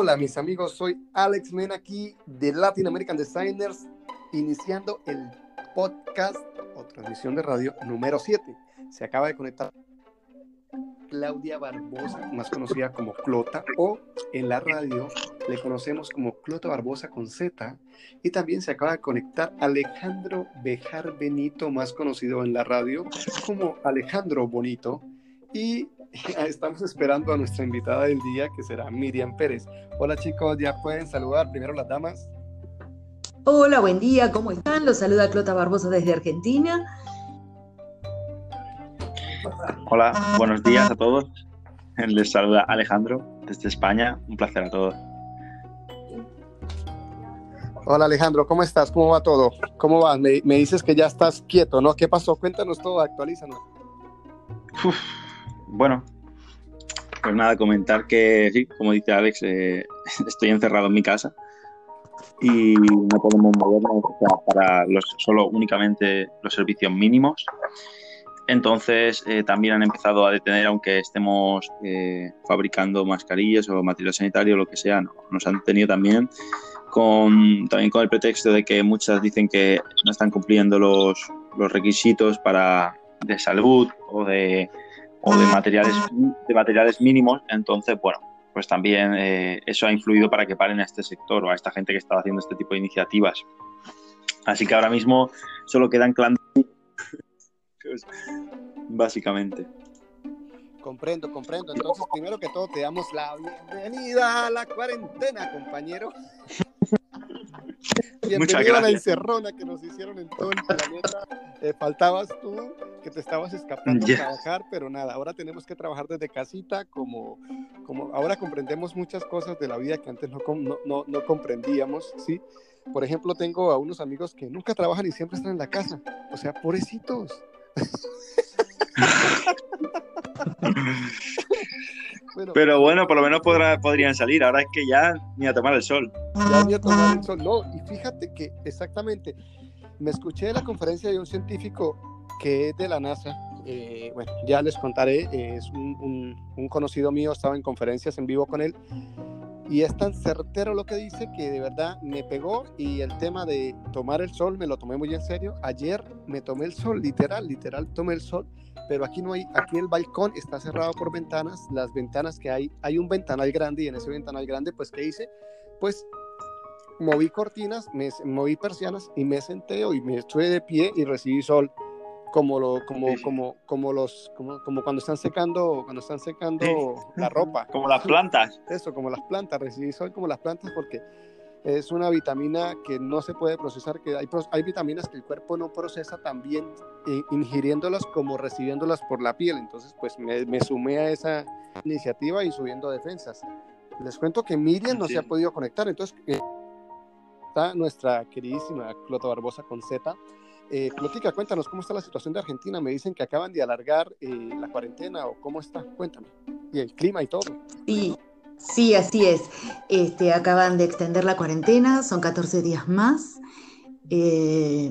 Hola mis amigos, soy Alex Men aquí de Latin American Designers, iniciando el podcast o transmisión de radio número 7. Se acaba de conectar Claudia Barbosa, más conocida como Clota, o en la radio le conocemos como Clota Barbosa con Z, y también se acaba de conectar Alejandro Bejar Benito, más conocido en la radio como Alejandro Bonito, y estamos esperando a nuestra invitada del día, que será Miriam Pérez. Hola chicos, ya pueden saludar primero las damas. Hola, buen día, ¿cómo están? Los saluda Clota Barbosa desde Argentina. Hola, buenos días a todos. Les saluda Alejandro desde España. Un placer a todos. Hola Alejandro, ¿cómo estás? ¿Cómo va todo? ¿Cómo vas? Me, dices que ya estás quieto, ¿no? ¿Qué pasó? Cuéntanos todo, actualízanos. Bueno, pues nada, comentar que sí, como dice Alex, eh, estoy encerrado en mi casa y no podemos movernos para los, solo únicamente los servicios mínimos. Entonces eh, también han empezado a detener, aunque estemos eh, fabricando mascarillas o material sanitario, o lo que sea, nos han detenido también con, también con el pretexto de que muchas dicen que no están cumpliendo los, los requisitos para, de salud o de o de materiales, de materiales mínimos. Entonces, bueno, pues también eh, eso ha influido para que paren a este sector o a esta gente que está haciendo este tipo de iniciativas. Así que ahora mismo solo quedan clandestinos, básicamente. Comprendo, comprendo. Entonces, primero que todo, te damos la bienvenida a la cuarentena, compañero. Bienvenido a la encerrona que nos hicieron en todo el planeta. Eh, faltabas tú, que te estabas escapando a trabajar, pero nada, ahora tenemos que trabajar desde casita, como, como ahora comprendemos muchas cosas de la vida que antes no, no, no, comprendíamos, ¿sí? Por ejemplo, tengo a unos amigos que nunca trabajan y siempre están en la casa. O sea, pobrecitos. Pero bueno, por lo menos podrían salir. Ahora es que ya ni a tomar el sol. Ya ni a tomar el sol. No, y fíjate que exactamente, me escuché la conferencia de un científico que es de la NASA. Eh, bueno, ya les contaré. es un, un conocido mío, estaba en conferencias en vivo con él. Y es tan certero lo que dice que de verdad me pegó y el tema de tomar el sol me lo tomé muy en serio. Ayer me tomé el sol, literal, literal tomé el sol pero aquí no hay, aquí el balcón está cerrado por ventanas, las ventanas que hay, hay un ventanal grande y en ese ventanal grande, pues, ¿qué hice? Pues moví cortinas, me, moví persianas y me senté y me estuve de pie y recibí sol como lo como como como los como, como cuando están secando cuando están secando la ropa como las plantas eso como las plantas recibí sol como las plantas porque es una vitamina que no se puede procesar, que hay, hay vitaminas que el cuerpo no procesa también eh, ingiriéndolas como recibiéndolas por la piel. Entonces, pues me, me, sumé a esa iniciativa y subiendo defensas. Les cuento que Miriam no se ha podido conectar, entonces eh, está nuestra queridísima Clota Barbosa con Z. Eh, cuéntanos cómo está la situación de Argentina. Me dicen que acaban de alargar eh, la cuarentena o cómo está. Cuéntame. Y el clima y todo. Sí, Sí, así es. Este, acaban de extender la cuarentena, son 14 días más. Eh,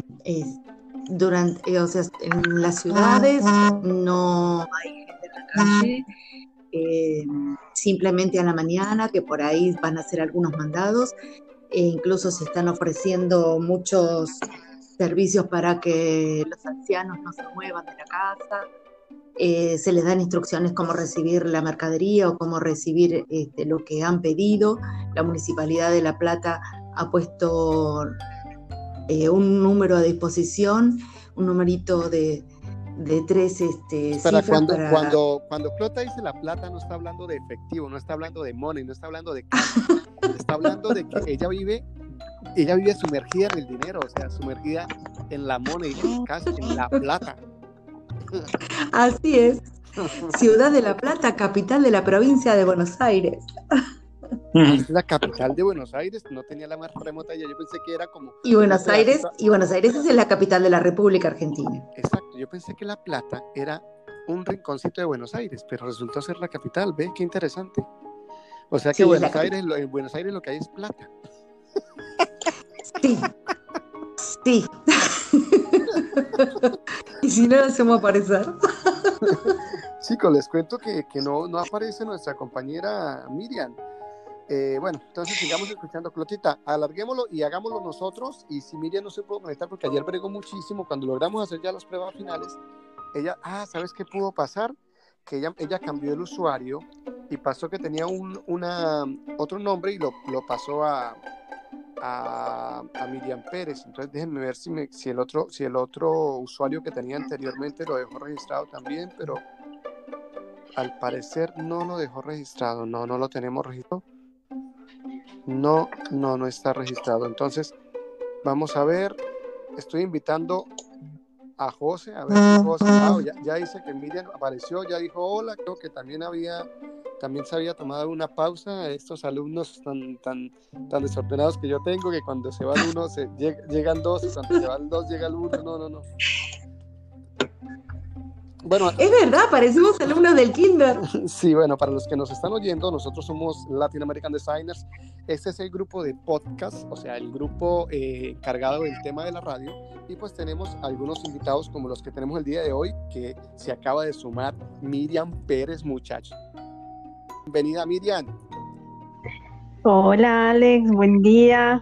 durante, eh, o sea, en las ciudades no hay gente en la calle, simplemente a la mañana, que por ahí van a hacer algunos mandados, e incluso se están ofreciendo muchos servicios para que los ancianos no se muevan de la casa. Eh, se les dan instrucciones cómo recibir la mercadería o cómo recibir este, lo que han pedido. La Municipalidad de La Plata ha puesto eh, un número a disposición, un numerito de, de tres este, para cuando, cuando, cuando Clota dice La Plata no está hablando de efectivo, no está hablando de money, no está hablando de está hablando de que ella vive ella vive sumergida en el dinero, o sea, sumergida en la money, en, en la plata. Así es. Ciudad de La Plata, capital de la provincia de Buenos Aires. Es la capital de Buenos Aires, no tenía la más remota ya, yo pensé que era como... Y Buenos Aires, y Buenos Aires es la capital de la República Argentina. Exacto, yo pensé que La Plata era un rinconcito de Buenos Aires, pero resultó ser la capital, ¿ves? Qué interesante. O sea que Buenos, Aires, en Buenos Aires lo que hay es plata. Sí, sí. y si no, hacemos aparecer. Chicos, les cuento que, no, no aparece nuestra compañera Miriam. Eh, bueno, entonces sigamos escuchando. Clotita, alarguémoslo y hagámoslo nosotros. Y si Miriam no se pudo conectar, porque ayer bregó muchísimo, cuando logramos hacer ya las pruebas finales, ella, ah, ¿sabes qué pudo pasar? Que ella, ella cambió el usuario y pasó que tenía un, una, otro nombre y lo, lo pasó a, a, Miriam Pérez. Entonces déjenme ver si, me, si, el otro, si el otro usuario que tenía anteriormente lo dejó registrado también, pero al parecer no lo dejó registrado. No, no lo tenemos registrado. No, no, no está registrado. Entonces, vamos a ver. Estoy invitando a José, a ver si José, ah, ya, ya, dice que Miriam apareció, ya dijo hola, creo que también había, también se había tomado una pausa, estos alumnos tan, tan, tan desordenados que yo tengo, que cuando se van uno, se, llegan dos, y cuando se van dos, llega el uno, no, no, no. Bueno, es verdad, parecemos alumnos del kinder. Sí, bueno, para los que nos están oyendo, nosotros somos Latin American Designers. Este es el grupo de podcast, o sea, el grupo eh, encargado del tema de la radio. Y pues tenemos algunos invitados como los que tenemos el día de hoy, que se acaba de sumar Miriam Pérez, muchacho. Bienvenida, Miriam. Hola, Alex, buen día.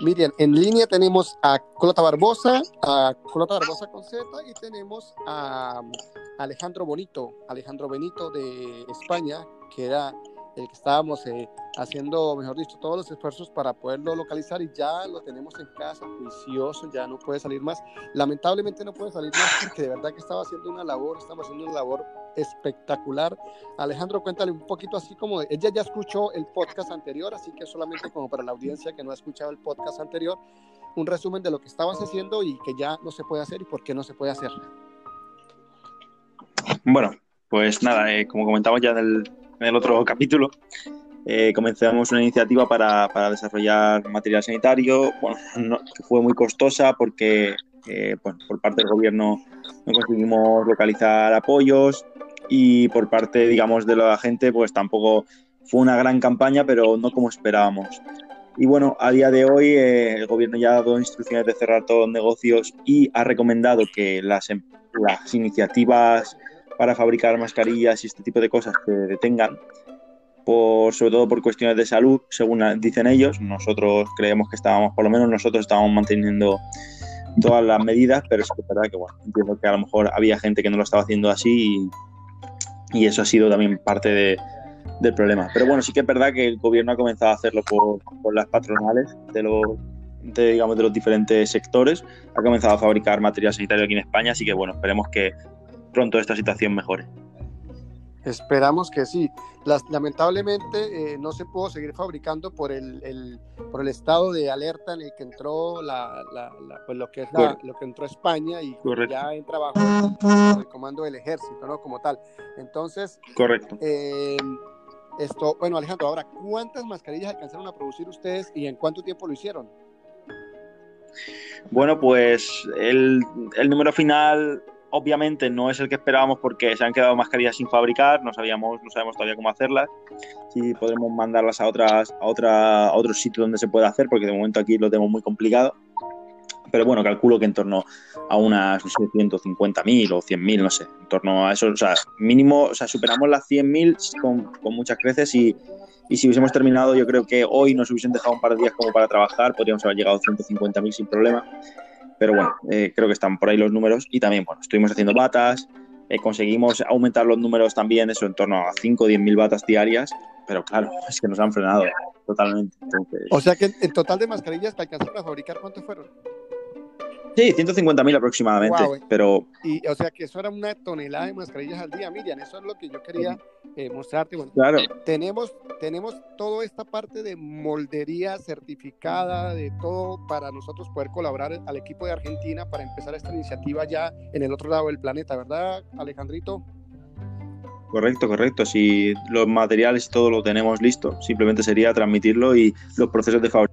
Miriam, en línea tenemos a Clota Barbosa, a Clota Barbosa con Z y tenemos a Alejandro Bonito, Alejandro Benito de España, que era el que estábamos eh, haciendo, mejor dicho, todos los esfuerzos para poderlo localizar y ya lo tenemos en casa, juicioso, ya no puede salir más. Lamentablemente no puede salir más porque de verdad que estaba haciendo una labor, estamos haciendo una labor espectacular. Alejandro, cuéntale un poquito así como, ella ya escuchó el podcast anterior, así que solamente como para la audiencia que no ha escuchado el podcast anterior, un resumen de lo que estabas haciendo y que ya no se puede hacer y por qué no se puede hacer. Bueno, pues nada, eh, como comentamos ya en el, en el otro capítulo, eh, comenzamos una iniciativa para, para, desarrollar material sanitario, bueno, que fue muy costosa porque eh, por parte del gobierno no conseguimos localizar apoyos y por parte, digamos, de la gente, pues tampoco fue una gran campaña, pero no como esperábamos. Y bueno, a día de hoy eh, el gobierno ya ha dado instrucciones de cerrar todos los negocios y ha recomendado que las, em, las iniciativas para fabricar mascarillas y este tipo de cosas se detengan, por, sobre todo por cuestiones de salud, según dicen ellos. Nosotros creemos que estábamos, por lo menos nosotros estábamos manteniendo todas las medidas, pero es verdad que, bueno, entiendo que a lo mejor había gente que no lo estaba haciendo así y, eso ha sido también parte de, del problema. Pero bueno, sí que es verdad que el gobierno ha comenzado a hacerlo por, por las patronales de los, digamos, de los diferentes sectores. Ha comenzado a fabricar material sanitario aquí en España, así que bueno, esperemos que pronto esta situación mejore. Esperamos que sí. Las, lamentablemente eh, no se pudo seguir fabricando por el, el, por el estado de alerta en el que entró la, la, la pues lo que es la, lo que entró España y Correcto. ya en trabajo el comando del ejército, ¿no? Como tal. Entonces. Correcto. Eh, esto, bueno, Alejandro, ahora, ¿cuántas mascarillas alcanzaron a producir ustedes y en cuánto tiempo lo hicieron? Bueno, pues el, el número final obviamente no es el que esperábamos porque se han quedado mascarillas sin fabricar, no sabíamos, no sabemos todavía cómo hacerlas, si podremos mandarlas a otras, a otra, a otros sitios donde se pueda hacer, porque de momento aquí lo tenemos muy complicado. Pero bueno, calculo que en torno a unas 150.000 o 100.000, no sé, en torno a eso, o sea, mínimo, o sea, superamos las 100.000 con, con muchas creces y, y si hubiésemos terminado, yo creo que hoy nos hubiesen dejado un par de días como para trabajar, podríamos haber llegado a 150.000 sin problema. Pero bueno, eh, creo que están por ahí los números y también, bueno, estuvimos haciendo batas, eh, conseguimos aumentar los números también, eso en torno a 5 o 10 mil batas diarias, pero claro, es que nos han frenado totalmente. O sea que el total de mascarillas que alcanzaron a fabricar, ¿cuántos fueron? Sí, 150.000 aproximadamente, wow, pero... Y, o sea, que eso era una tonelada de mascarillas al día, Miriam, eso es lo que yo quería eh, mostrarte. Bueno, claro. tenemos, tenemos toda esta parte de moldería certificada, de todo para nosotros poder colaborar al equipo de Argentina para empezar esta iniciativa ya en el otro lado del planeta, ¿verdad, Alejandrito? Correcto, correcto. Si los materiales y todo lo tenemos listo, simplemente sería transmitirlo y los procesos de fabricación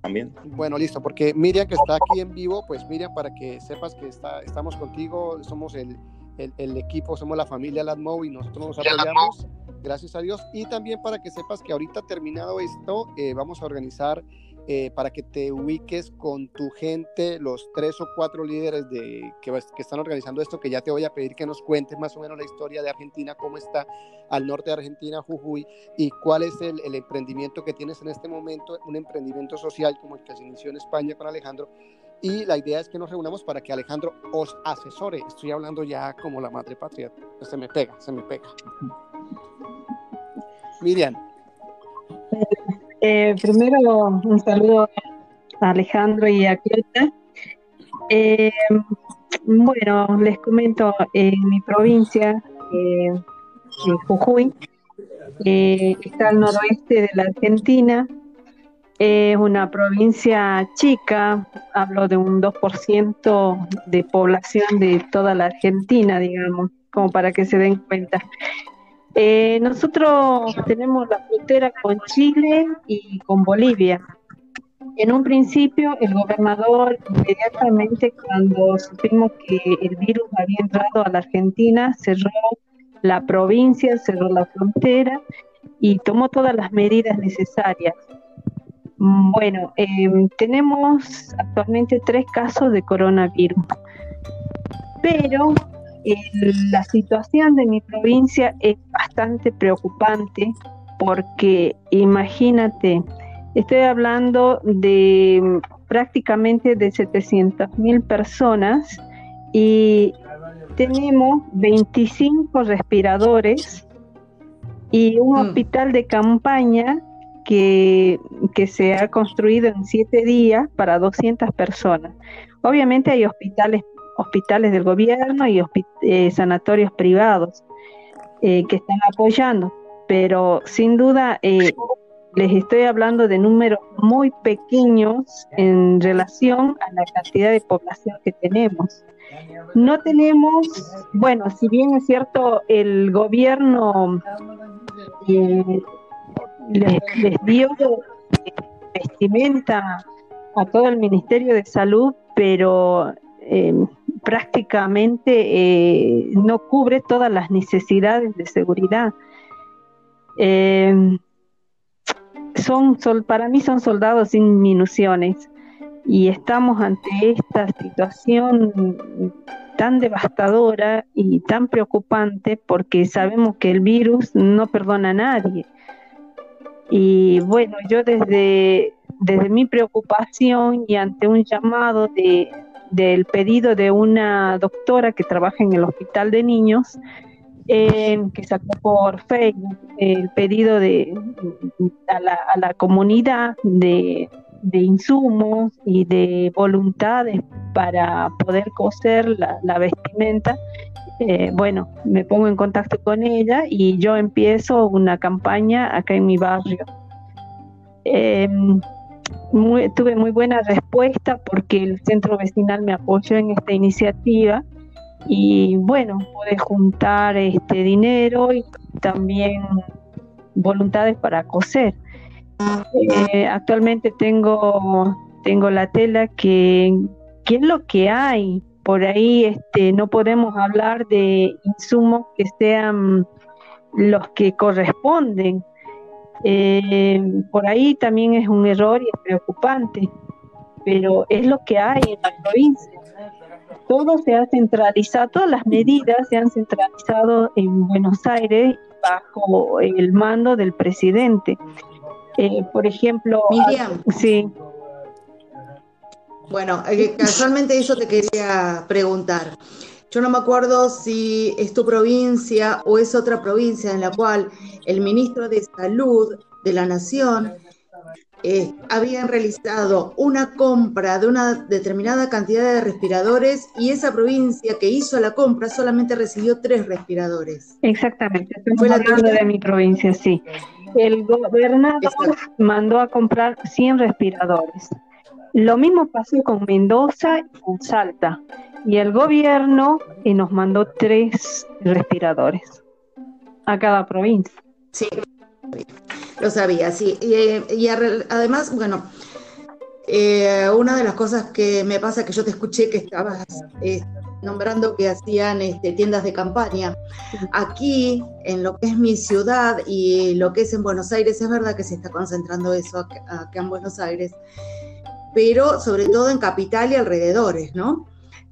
también. Bueno, listo, porque Miriam que está aquí en vivo, pues Miriam, para que sepas que está, estamos contigo, somos el, el, el equipo, somos la familia Latmo y nosotros nos apoyamos, gracias a Dios. Y también para que sepas que ahorita terminado esto, eh, vamos a organizar eh, para que te ubiques con tu gente, los tres o cuatro líderes de, que, que, están organizando esto, que ya te voy a pedir que nos cuentes más o menos la historia de Argentina, cómo está al norte de Argentina, Jujuy, y cuál es el, el emprendimiento que tienes en este momento, un emprendimiento social como el que se inició en España con Alejandro. Y la idea es que nos reunamos para que Alejandro os asesore. Estoy hablando ya como la madre patria. Se me pega, se me pega. Miriam. Eh, primero, un saludo a Alejandro y a Cleta. Eh, bueno, les comento, en mi provincia, eh, Jujuy, eh, está al noroeste de la Argentina, es una provincia chica, hablo de un 2% de población de toda la Argentina, digamos, como para que se den cuenta. Eh, nosotros tenemos la frontera con Chile y con Bolivia. En un principio, el gobernador inmediatamente cuando supimos que el virus había entrado a la Argentina, cerró la provincia, cerró la frontera y tomó todas las medidas necesarias. Bueno, em, tenemos actualmente tres casos de coronavirus, pero la situación de mi provincia es bastante preocupante porque imagínate, estoy hablando de prácticamente de 700 mil personas y tenemos 25 respiradores y un mm. hospital de campaña que, que, se ha construido en siete días para 200 personas. Obviamente hay hospitales hospitales del gobierno y eh, sanatorios privados eh, que están apoyando, pero sin duda eh, les estoy hablando de números muy pequeños en relación a la cantidad de población que tenemos. No tenemos, bueno, si bien es cierto, el gobierno les, les dio vestimenta a todo el Ministerio de Salud, pero eh, prácticamente eh, no cubre todas las necesidades de seguridad. Eh, son, para mí son soldados sin municiones y estamos ante esta situación tan devastadora y tan preocupante porque sabemos que el virus no perdona a nadie. Y bueno, yo desde, desde mi preocupación y ante un llamado de, del pedido de una doctora que trabaja en el hospital de niños, que sacó por Facebook el pedido de, a, la, comunidad de, insumos y de voluntades para poder coser la, vestimenta. Eh, bueno, me pongo en contacto con ella y yo empiezo una campaña acá en mi barrio. Em, tuve muy buena respuesta porque el centro vecinal me apoyó en esta iniciativa y bueno, pude juntar este dinero y también voluntades para coser. Eh, actualmente tengo, tengo la tela que, que es lo que hay. Por ahí este, no podemos hablar de insumos que sean los que corresponden eh, por ahí también es un error y es preocupante, pero es lo que hay en la provincia. Todo se ha centralizado, todas las medidas se han centralizado en Buenos Aires bajo el mando del presidente. Eh, por ejemplo, Miriam. Sí. Bueno, eh, casualmente eso te quería preguntar. Yo no me acuerdo si es tu provincia o es otra provincia en la cual el ministro de Salud de la Nación eh, habían realizado una compra de una determinada cantidad de respiradores y esa provincia que hizo la compra solamente recibió tres respiradores. Exactamente, fue la de mi provincia, sí. El gobernador mandó a comprar 100 respiradores. Lo mismo pasó con Mendoza y con Salta y el gobierno y nos mandó tres respiradores a cada provincia. Sí, lo sabía, sí. Y, además, bueno, eh, una de las cosas que me pasa que yo te escuché que estabas eh, nombrando que hacían este, tiendas de campaña. Aquí, en lo que es mi ciudad y lo que es en Buenos Aires, es verdad que se está concentrando eso acá en Buenos Aires, pero sobre todo en capital y alrededores, ¿no?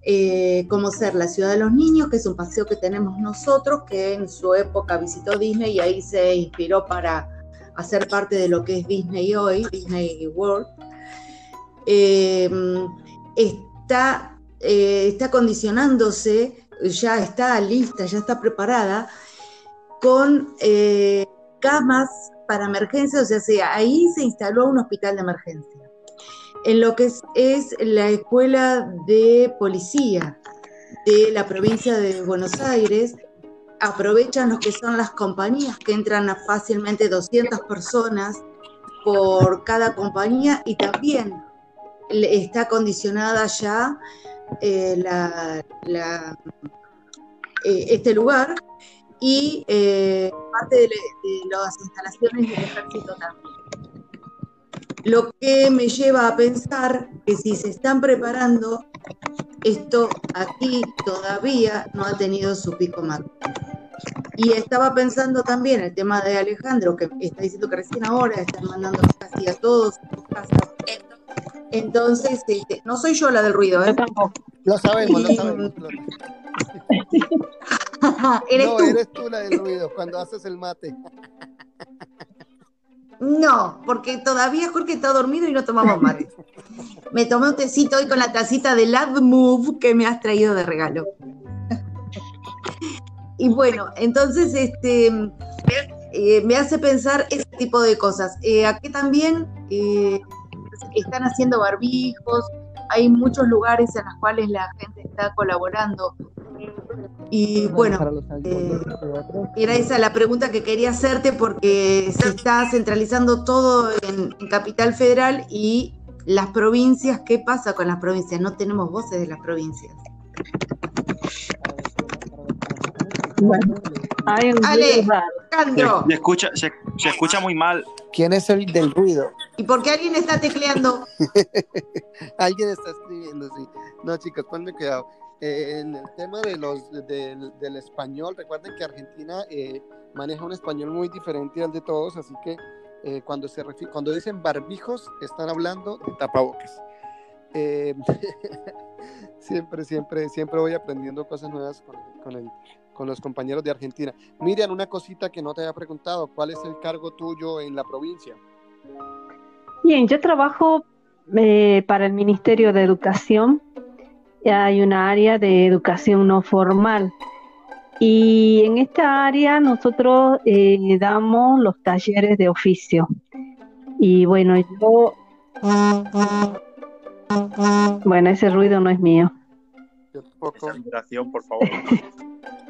Eh, como ser la ciudad de los niños, que es un paseo que tenemos nosotros, que en su época visitó Disney y ahí se inspiró para hacer parte de lo que es Disney hoy, Disney World. Eh, está, eh, está condicionándose, ya está lista, ya está preparada con camas para emergencia, o sea, ahí se instaló un hospital de emergencia en lo que es, la escuela de policía de la provincia de Buenos Aires, aprovechan lo que son las compañías, que entran fácilmente 200 personas por cada compañía y también está condicionada ya eh, eh, este lugar y eh, parte de, las instalaciones del ejército también. Lo que me lleva a pensar que si se están preparando, esto aquí todavía no ha tenido su pico máximo. Y estaba pensando también el tema de Alejandro, que está diciendo que recién ahora están mandando casi a todos Entonces, este, no soy yo la del ruido, ¿eh? Lo sabemos, lo sabemos. ¿Eres no, tú? eres tú la del ruido cuando haces el mate. No, porque todavía Jorge está dormido y no tomamos mate. Me tomé un tecito hoy con la tacita de Love Move que me has traído de regalo. Y bueno, entonces este eh, me hace pensar ese tipo de cosas. Eh, aquí también eh, están haciendo barbijos, hay muchos lugares en los cuales la gente está colaborando. Y bueno, eh, era esa la pregunta que quería hacerte porque se está centralizando todo en, Capital Federal y las provincias, ¿qué pasa con las provincias? No tenemos voces de las provincias. Bueno, hay un Ale, Se, escucha, se, escucha muy mal. ¿Quién es el del ruido? ¿Y por qué alguien está tecleando? alguien está escribiendo, sí. No, chicos, ponme cuidado. Eh, en el tema de los, del español, recuerden que Argentina eh, maneja un español muy diferente al de todos, así que eh, cuando, se cuando dicen barbijos, están hablando de tapabocas. siempre, siempre, siempre voy aprendiendo cosas nuevas con, con, con, los compañeros de Argentina. Miriam, una cosita que no te había preguntado, ¿cuál es el cargo tuyo en la provincia? Bien, yo trabajo para el Ministerio de Educación hay una área de educación no formal. Y en esta área nosotros eh, damos los talleres de oficio. Y bueno, yo... Bueno, ese ruido no es mío. por favor.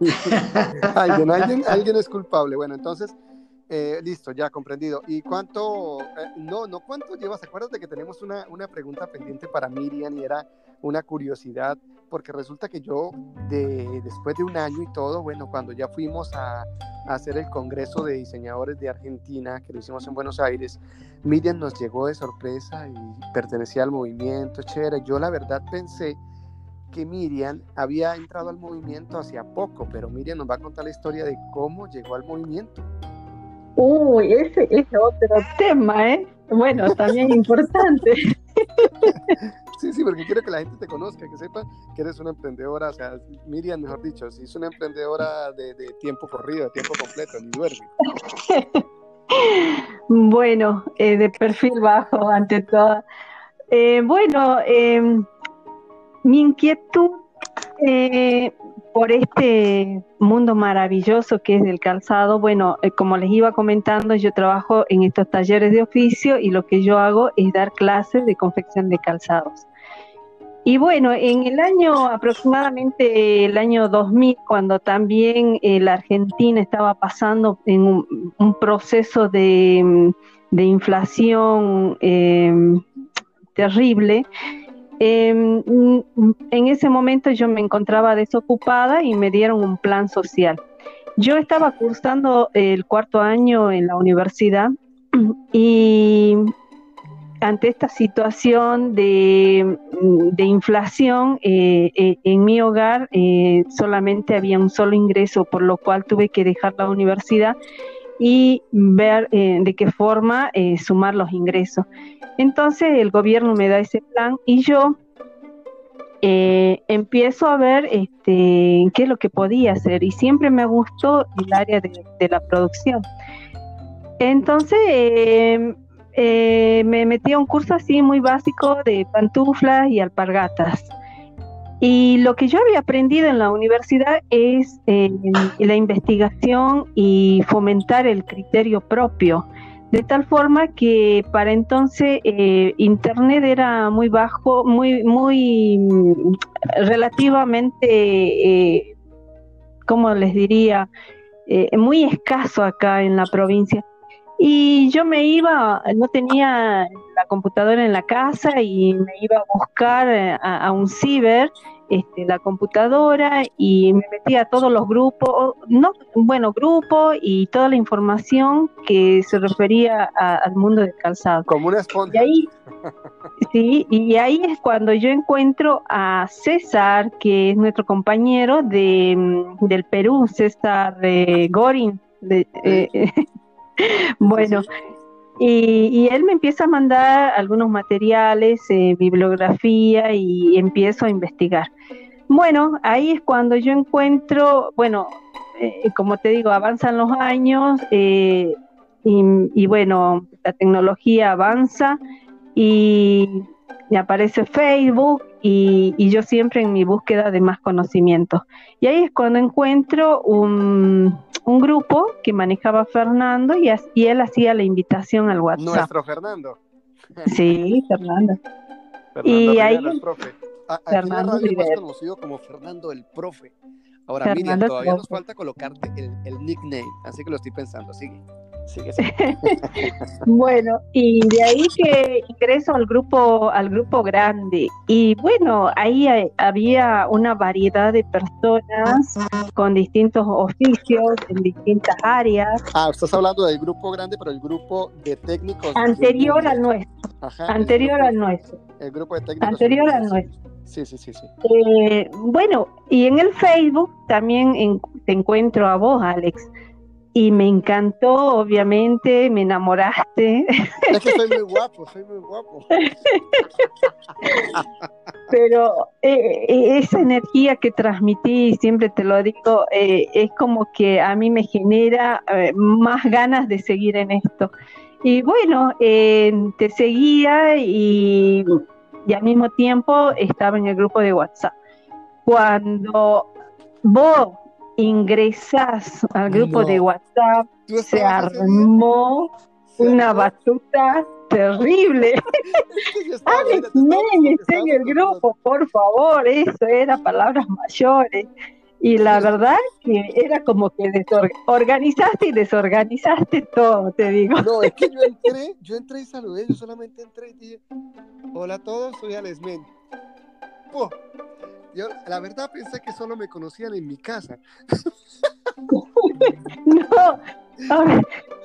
alguien, es culpable. Bueno, entonces eh, listo, ya comprendido. ¿Y cuánto, eh, no, no, cuánto llevas? Acuérdate que tenemos una, una, pregunta pendiente para Miriam y era una curiosidad, porque resulta que yo, de, después de un año y todo, bueno, cuando ya fuimos a, a, hacer el Congreso de Diseñadores de Argentina, que lo hicimos en Buenos Aires, Miriam nos llegó de sorpresa y pertenecía al movimiento, chévere. Yo la verdad pensé que Miriam había entrado al movimiento hacía poco, pero Miriam nos va a contar la historia de cómo llegó al movimiento. Uy, ese es otro tema, ¿eh? Bueno, también importante. Sí, sí, porque quiero que la gente te conozca, que sepa que eres una emprendedora, o sea, Miriam, mejor dicho, si es una emprendedora de, tiempo corrido, de tiempo completo, ni duerme. Bueno, eh, de perfil bajo, ante todo. Eh, bueno, eh, mi inquietud por este mundo maravilloso que es del calzado, bueno, eh, como les iba comentando, yo trabajo en estos talleres de oficio y lo que yo hago es dar clases de confección de calzados. Y bueno, en el año aproximadamente el año 2000, cuando también eh, la Argentina estaba pasando en un, proceso de, inflación eh, terrible, Em, en ese momento yo me encontraba desocupada y me dieron un plan social. Yo estaba cursando el cuarto año en la universidad y ante esta situación de, inflación, eh, eh, en mi hogar solamente había un solo ingreso, por lo cual tuve que dejar la universidad y ver de qué forma sumar los ingresos. Entonces el gobierno me da ese plan y yo empiezo a ver este, qué es lo que podía hacer y siempre me gustó el área de la producción. Entonces eh, eh, me metí a un curso así muy básico de pantuflas y alpargatas. Y lo que yo había aprendido en la universidad es eh, la investigación y fomentar el criterio propio, de tal forma que para entonces Internet era muy bajo, muy, muy relativamente, ¿cómo les diría? muy escaso acá en la provincia. Y yo me iba, no tenía la computadora en la casa y me iba a buscar eh, a, un ciber este, la computadora y me metía a todos los grupos, no, bueno, grupos y toda la información que se refería al mundo del calzado. Como una esponja. Y ahí, sí, y ahí es cuando yo encuentro a César, que es nuestro compañero de, mm, del Perú, César de Gorin. De, eh, bueno, y, él me empieza a mandar algunos materiales, eh, bibliografía y empiezo a investigar. Bueno, ahí es cuando yo encuentro, bueno, eh, como te digo, avanzan los años eh, y, bueno, la tecnología avanza y me aparece Facebook y, y, yo siempre en mi búsqueda de más conocimiento. Y ahí es cuando encuentro un, un grupo que manejaba Fernando y, y él hacía la invitación al WhatsApp. Nuestro Fernando. Sí, Fernando. Fernando y ahí el profe. Fernando es más conocido como Fernando el profe. Ahora, Miriam, todavía nos falta colocarte el, el nickname, así que lo estoy pensando. Sigue. bueno, y de ahí que ingreso al grupo, al grupo grande. Y bueno, ahí había una variedad de personas con distintos oficios en distintas áreas. Ah, estás hablando del grupo grande, pero el grupo de técnicos. Anterior al nuestro. anterior al nuestro. El grupo de técnicos. Anterior al nuestro. Sí, sí, sí, sí. Eh, bueno, y en el Facebook también te encuentro a vos, Alex y me encantó, obviamente, me enamoraste. Es que soy muy guapo, soy muy guapo. Pero eh, eh, esa energía que transmití, siempre te lo digo, eh, es como que a mí me genera más ganas de seguir en esto. Y bueno, te seguía y, y al mismo tiempo estaba en el grupo de WhatsApp. Cuando vos ingresas al grupo de WhatsApp, se armó una batuta terrible. Alex en el grupo, por favor, eso era palabras mayores. Y la verdad que era como que organizaste y desorganizaste todo, te digo. No, es que yo entré, yo entré y saludé, yo solamente entré y dije, hola a todos, soy Alesmen. Yo, la verdad, pensé que solo me conocían en mi casa. no,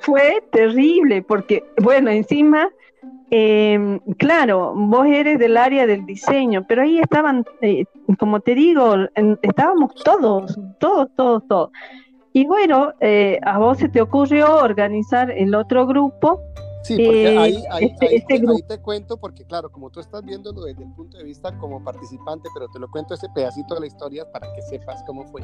fue terrible, porque, bueno, encima, em, claro, vos eres del área del diseño, pero ahí estaban, eh, como te digo, estábamos todos, todos, todos, todos. Y bueno, eh, a vos se te ocurrió organizar el otro grupo Sí, porque ahí, ahí, este, este ahí, te cuento, porque claro, como tú estás viéndolo desde el punto de vista como participante, pero te lo cuento ese pedacito de la historia para que sepas cómo fue.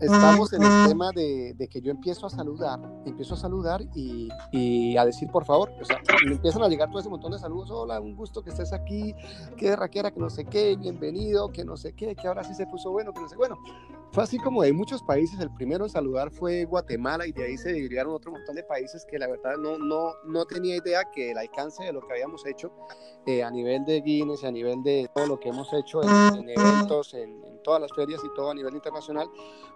Estamos en el tema de, que yo empiezo a saludar, empiezo a saludar y, y, a decir por favor, o sea, me empiezan a llegar todo ese montón de saludos, hola, un gusto que estés aquí, que raquera, que no sé qué, bienvenido, que no sé qué, que ahora sí se puso bueno, que no sé, bueno, fue así como de muchos países, el primero en saludar fue Guatemala y de ahí se dividieron otro montón de países que la verdad no, no, no tenía idea que el alcance de lo que habíamos hecho eh, a nivel de Guinness a nivel de todo lo que hemos hecho en, eventos, en, en todas las ferias y todo a nivel internacional,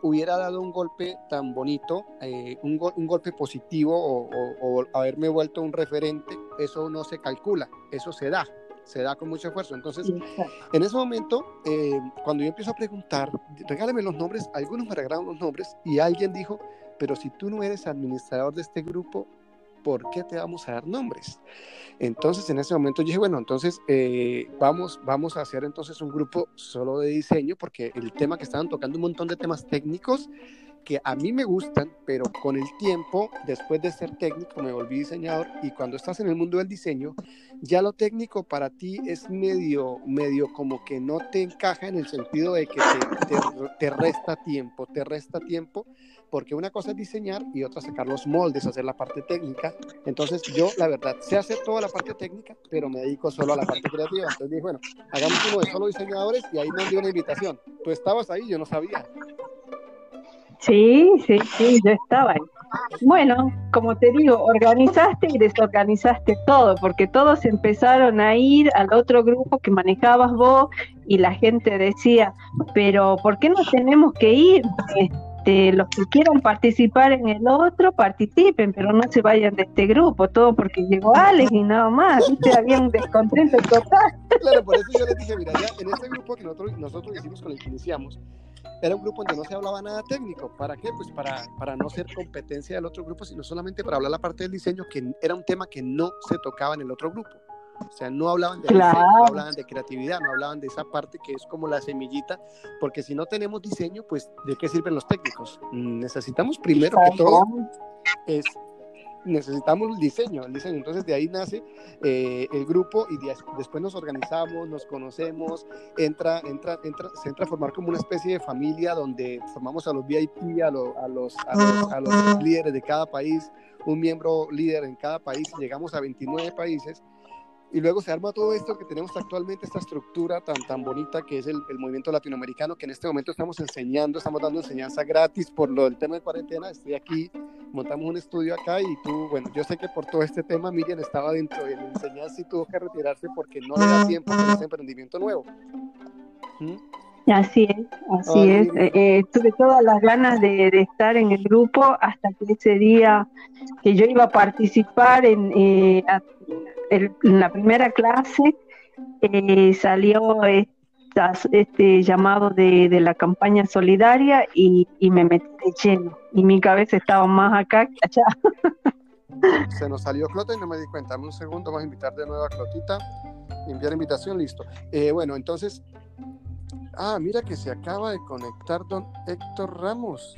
hubiera dado un golpe tan bonito, eh, un, un, golpe positivo o, haberme vuelto un referente, eso no se calcula, eso se da, se da con mucho esfuerzo. Entonces, en ese momento, eh, cuando yo empiezo a preguntar, regálame los nombres, algunos me regalaron los nombres y alguien dijo, pero si tú no eres administrador de este grupo, ¿por qué te vamos a dar nombres? Entonces, en ese momento yo dije, bueno, entonces eh, vamos, vamos a hacer entonces un grupo solo de diseño, porque el tema que estaban tocando un montón de temas técnicos que a mí me gustan, pero con el tiempo, después de ser técnico, me volví diseñador y cuando estás en el mundo del diseño, ya lo técnico para ti es medio, medio como que no te encaja en el sentido de que te, resta tiempo, te resta tiempo porque una cosa es diseñar y otra sacar los moldes, hacer la parte técnica. Entonces yo, la verdad, sé hacer toda la parte técnica, pero me dedico solo a la parte creativa. Entonces dije, bueno, hagamos uno de solo diseñadores y ahí nos dio una invitación. Tú estabas ahí, yo no sabía. Sí, sí, sí, yo estaba ahí. Bueno, como te digo, organizaste y desorganizaste todo, porque todos empezaron a ir al otro grupo que manejabas vos y la gente decía, pero ¿por qué no tenemos que ir? Este, los que quieran participar en el otro, participen, pero no se vayan de este grupo, todo porque llegó Alex y nada más, ¿viste? Había un descontento total. Claro, por eso yo les dije, mira, ya en este grupo que nosotros, nosotros hicimos con el que iniciamos, era un grupo donde no se hablaba nada técnico. ¿Para qué? Pues para, para no ser competencia del otro grupo, sino solamente para hablar la parte del diseño, que era un tema que no se tocaba en el otro grupo. O sea, no hablaban de diseño, no hablaban de creatividad, no hablaban de esa parte que es como la semillita, porque si no tenemos diseño, pues ¿de qué sirven los técnicos? Mm, necesitamos primero que todo es necesitamos el diseño, el diseño. Entonces de ahí nace eh, el grupo y después nos organizamos, nos conocemos, entra, entra, entra, se entra a formar como una especie de familia donde formamos a los VIP, a, a, los, a, los, a los líderes de cada país, un miembro líder en cada país, llegamos a 29 países y luego se arma todo esto que tenemos actualmente, esta estructura tan, tan bonita que es el, el, movimiento latinoamericano, que en este momento estamos enseñando, estamos dando enseñanza gratis por lo del tema de cuarentena. Estoy aquí, montamos un estudio acá y tú, bueno, yo sé que por todo este tema Miriam estaba dentro de la enseñanza y tuvo que retirarse porque no le da tiempo con ese emprendimiento nuevo. ¿Mm? Así es, así es. Eh, eh, tuve todas las ganas de, de, estar en el grupo hasta que ese día que yo iba a participar en, eh, en la primera clase eh, salió este llamado de, de, la campaña solidaria y, y, me metí de lleno. Y mi cabeza estaba más acá que allá. Se nos salió Clota y no me di cuenta. Dame un segundo, vamos a invitar de nuevo a Clotita. Enviar invitación, listo. Eh, bueno, entonces. Ah, mira que se acaba de conectar don Héctor Ramos.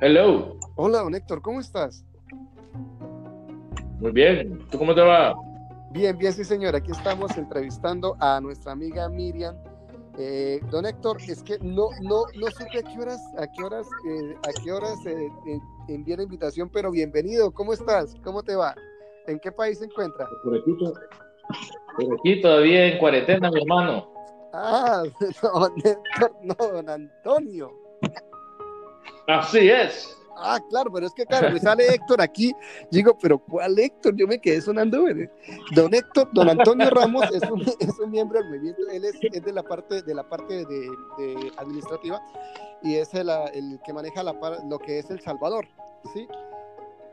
Hello. Hola, don Héctor, ¿cómo estás? Muy bien. ¿Tú cómo te va? Bien, bien, sí, señor. Aquí estamos entrevistando a nuestra amiga Miriam. Eh, don Héctor, es que no, no, no supe a qué horas, a qué horas, eh, a qué horas eh, envié la invitación, pero bienvenido. ¿Cómo estás? ¿Cómo te va? ¿En qué país se encuentra? Por aquí, por aquí todavía en cuarentena, mi hermano. Ah, don Héctor, no, don Antonio. Así es. Ah, claro, pero es que claro, me sale Héctor aquí. Digo, pero ¿cuál Héctor? Yo me quedé sonando. Don Héctor, don Antonio Ramos es un, es un miembro del movimiento. Él es, es, de la parte de la parte de, de administrativa y es el, el, que maneja la, lo que es El Salvador, ¿sí?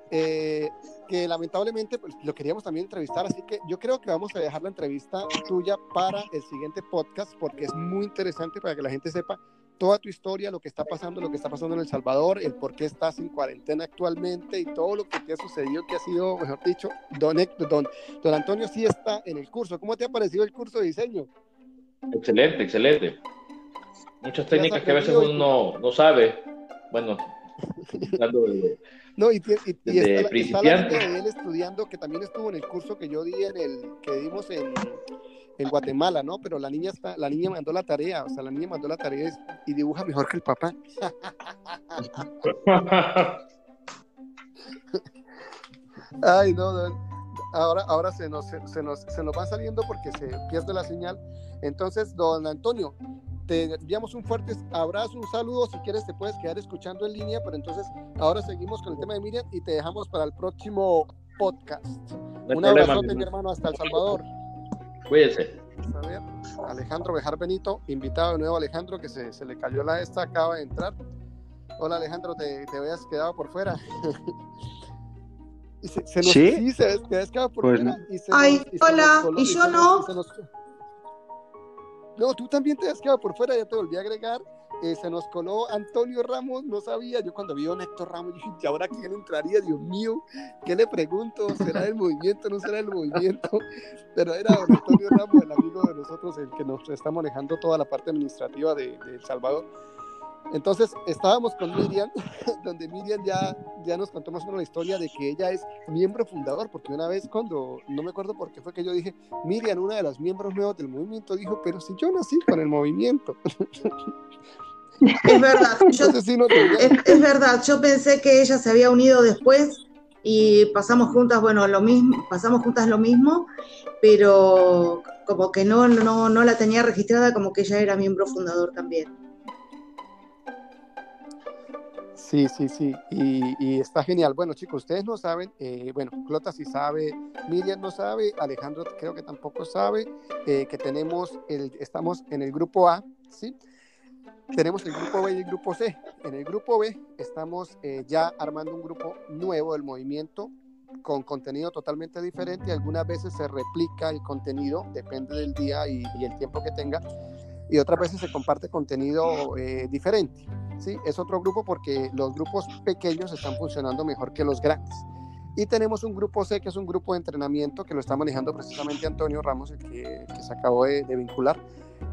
Eh, que lamentablemente pues, lo queríamos también entrevistar, así que yo creo que vamos a dejar la entrevista tuya para el siguiente podcast porque es muy interesante para que la gente sepa toda tu historia, lo que está pasando, lo que está pasando en El Salvador, el por qué estás en cuarentena actualmente y todo lo que te ha sucedido, que ha sido, mejor dicho, don, don, don Antonio sí está en el curso. ¿Cómo te ha parecido el curso de diseño? Excelente, excelente. Muchas técnicas que a veces uno no sabe. Bueno, no, y, y, y está, de él estudiando, que también estuvo en el curso que yo di en el, que dimos en, en Guatemala, ¿no? Pero la niña está, la niña mandó la tarea, o sea, la niña mandó la tarea y dibuja mejor que el papá. Ay, no, ahora, ahora se nos, se, nos, se nos va saliendo porque se pierde la señal. Entonces, don Antonio, te enviamos un fuerte abrazo, un saludo. Si quieres, te puedes quedar escuchando en línea, pero entonces ahora seguimos con el tema de Miriam y te dejamos para el próximo podcast. un abrazo, mi hermano, hasta El Salvador. Cuídense. A ver, Alejandro Bejar Benito, invitado de nuevo Alejandro, que se, se, le cayó la esta, acaba de entrar. Hola Alejandro, te, te habías quedado por fuera. y se, se nos, ¿Sí? sí, se, te habías quedado por pues, fuera. Y se Ay, nos, y hola, y, yo no. No, tú también te has quedado por fuera, ya te volví a agregar, eh, se nos coló Antonio Ramos, no sabía, yo cuando vi a Héctor Ramos, dije, ¿y ahora quién entraría? Dios mío, ¿qué le pregunto? ¿Será el movimiento? ¿No será el movimiento? Pero era Antonio Ramos, el amigo de nosotros, el que nos está manejando toda la parte administrativa de El Salvador. Entonces estábamos con Miriam, donde Miriam ya, ya nos contó más o menos la historia de que ella es miembro fundador, porque una vez cuando, no me acuerdo por qué fue que yo dije, Miriam, una de las miembros nuevos del movimiento, dijo, pero si yo nací con el movimiento. Es verdad, yo, es, es, verdad, yo pensé que ella se había unido después y pasamos juntas, bueno, lo mismo, pasamos juntas lo mismo, pero como que no, no, no la tenía registrada como que ella era miembro fundador también. Sí, sí, sí, y, está genial. Bueno, chicos, ustedes no saben, eh, bueno, Clota sí sabe, Miriam no sabe, Alejandro creo que tampoco sabe, eh, que tenemos, el, estamos en el grupo A, ¿sí? Tenemos el grupo B y el grupo C. En el grupo B estamos eh, ya armando un grupo nuevo del movimiento con contenido totalmente diferente. Algunas veces se replica el contenido, depende del día y, y el tiempo que tenga, y otras veces se comparte contenido diferente. ¿Sí? Es otro grupo porque los grupos pequeños están funcionando mejor que los grandes. Y tenemos un grupo C, que es un grupo de entrenamiento que lo está manejando precisamente Antonio Ramos, el que, se acabó de, vincular.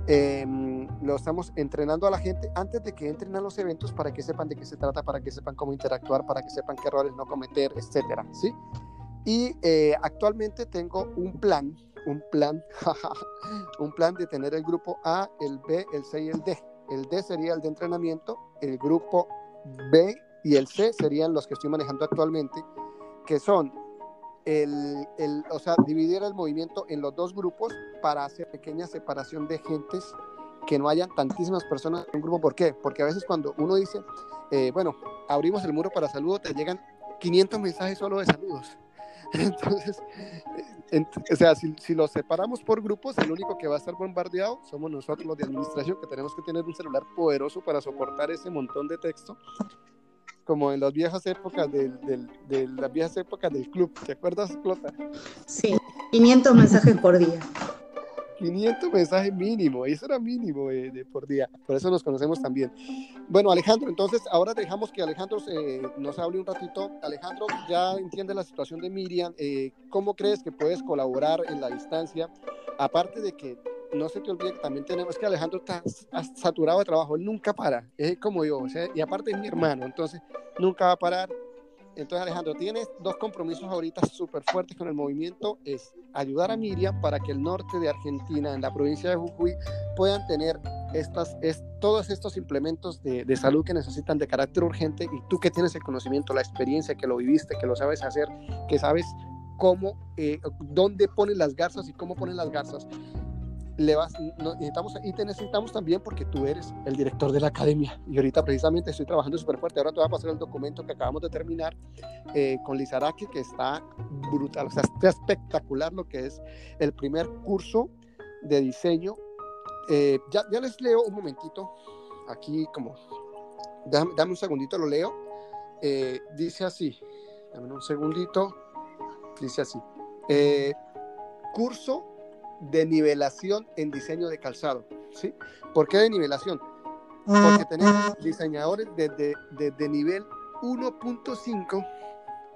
Em, lo estamos entrenando a la gente antes de que entren a los eventos para que sepan de qué se trata, para que sepan cómo interactuar, para que sepan qué errores no cometer, etcétera, ¿sí? Y eh, actualmente tengo un plan, un plan, un plan de tener el grupo A, el B, el C y el D. El D sería el de entrenamiento, el grupo B y el C serían los que estoy manejando actualmente, que son el, o sea, dividir el movimiento en los dos grupos para hacer pequeña separación de gentes, que no hayan tantísimas personas en un grupo. ¿Por qué? Porque a veces cuando uno dice, eh, bueno, abrimos el muro para saludos, te llegan 500 mensajes solo de saludos. Entonces, o sea, si, si los separamos por grupos, el único que va a estar bombardeado somos nosotros los de administración, que tenemos que tener un celular poderoso para soportar ese montón de texto, como en las viejas épocas del, del, de las viejas épocas del club. ¿Te acuerdas, Clota? Sí, 500 mensajes por día. 500 mensajes mínimo, eso era mínimo de, por día, por eso nos conocemos también. Bueno, Alejandro, entonces ahora dejamos que Alejandro nos hable un ratito. Alejandro, ya entiende la situación de Miriam, eh, ¿cómo crees que puedes colaborar en la distancia? Aparte de que no se te olvide que también tenemos que Alejandro está saturado de trabajo, él nunca para, es como yo, y aparte es mi hermano, entonces nunca va a parar, entonces, Alejandro, tienes dos compromisos ahorita súper fuertes con el movimiento. Es ayudar a Miriam para que el norte de Argentina, en la provincia de Jujuy, puedan tener estas, es, todos estos implementos de, de, salud que necesitan de carácter urgente y tú que tienes el conocimiento, la experiencia, que lo viviste, que lo sabes hacer, que sabes cómo, eh, dónde ponen las garzas y cómo ponen las garzas, le vas, necesitamos, y te necesitamos también porque tú eres el director de la academia. Y ahorita precisamente estoy trabajando súper fuerte. Ahora te voy a pasar el documento que acabamos de terminar eh, con Lizaraki, que está brutal, o sea, está espectacular lo que es el primer curso de diseño. Eh, ya, ya, les leo un momentito, aquí como, dame, dame un segundito, lo leo. Eh, dice así, dame un segundito, dice así. curso de nivelación en diseño de calzado. ¿sí? ¿Por qué de nivelación? Porque tenemos diseñadores desde, desde nivel 1.5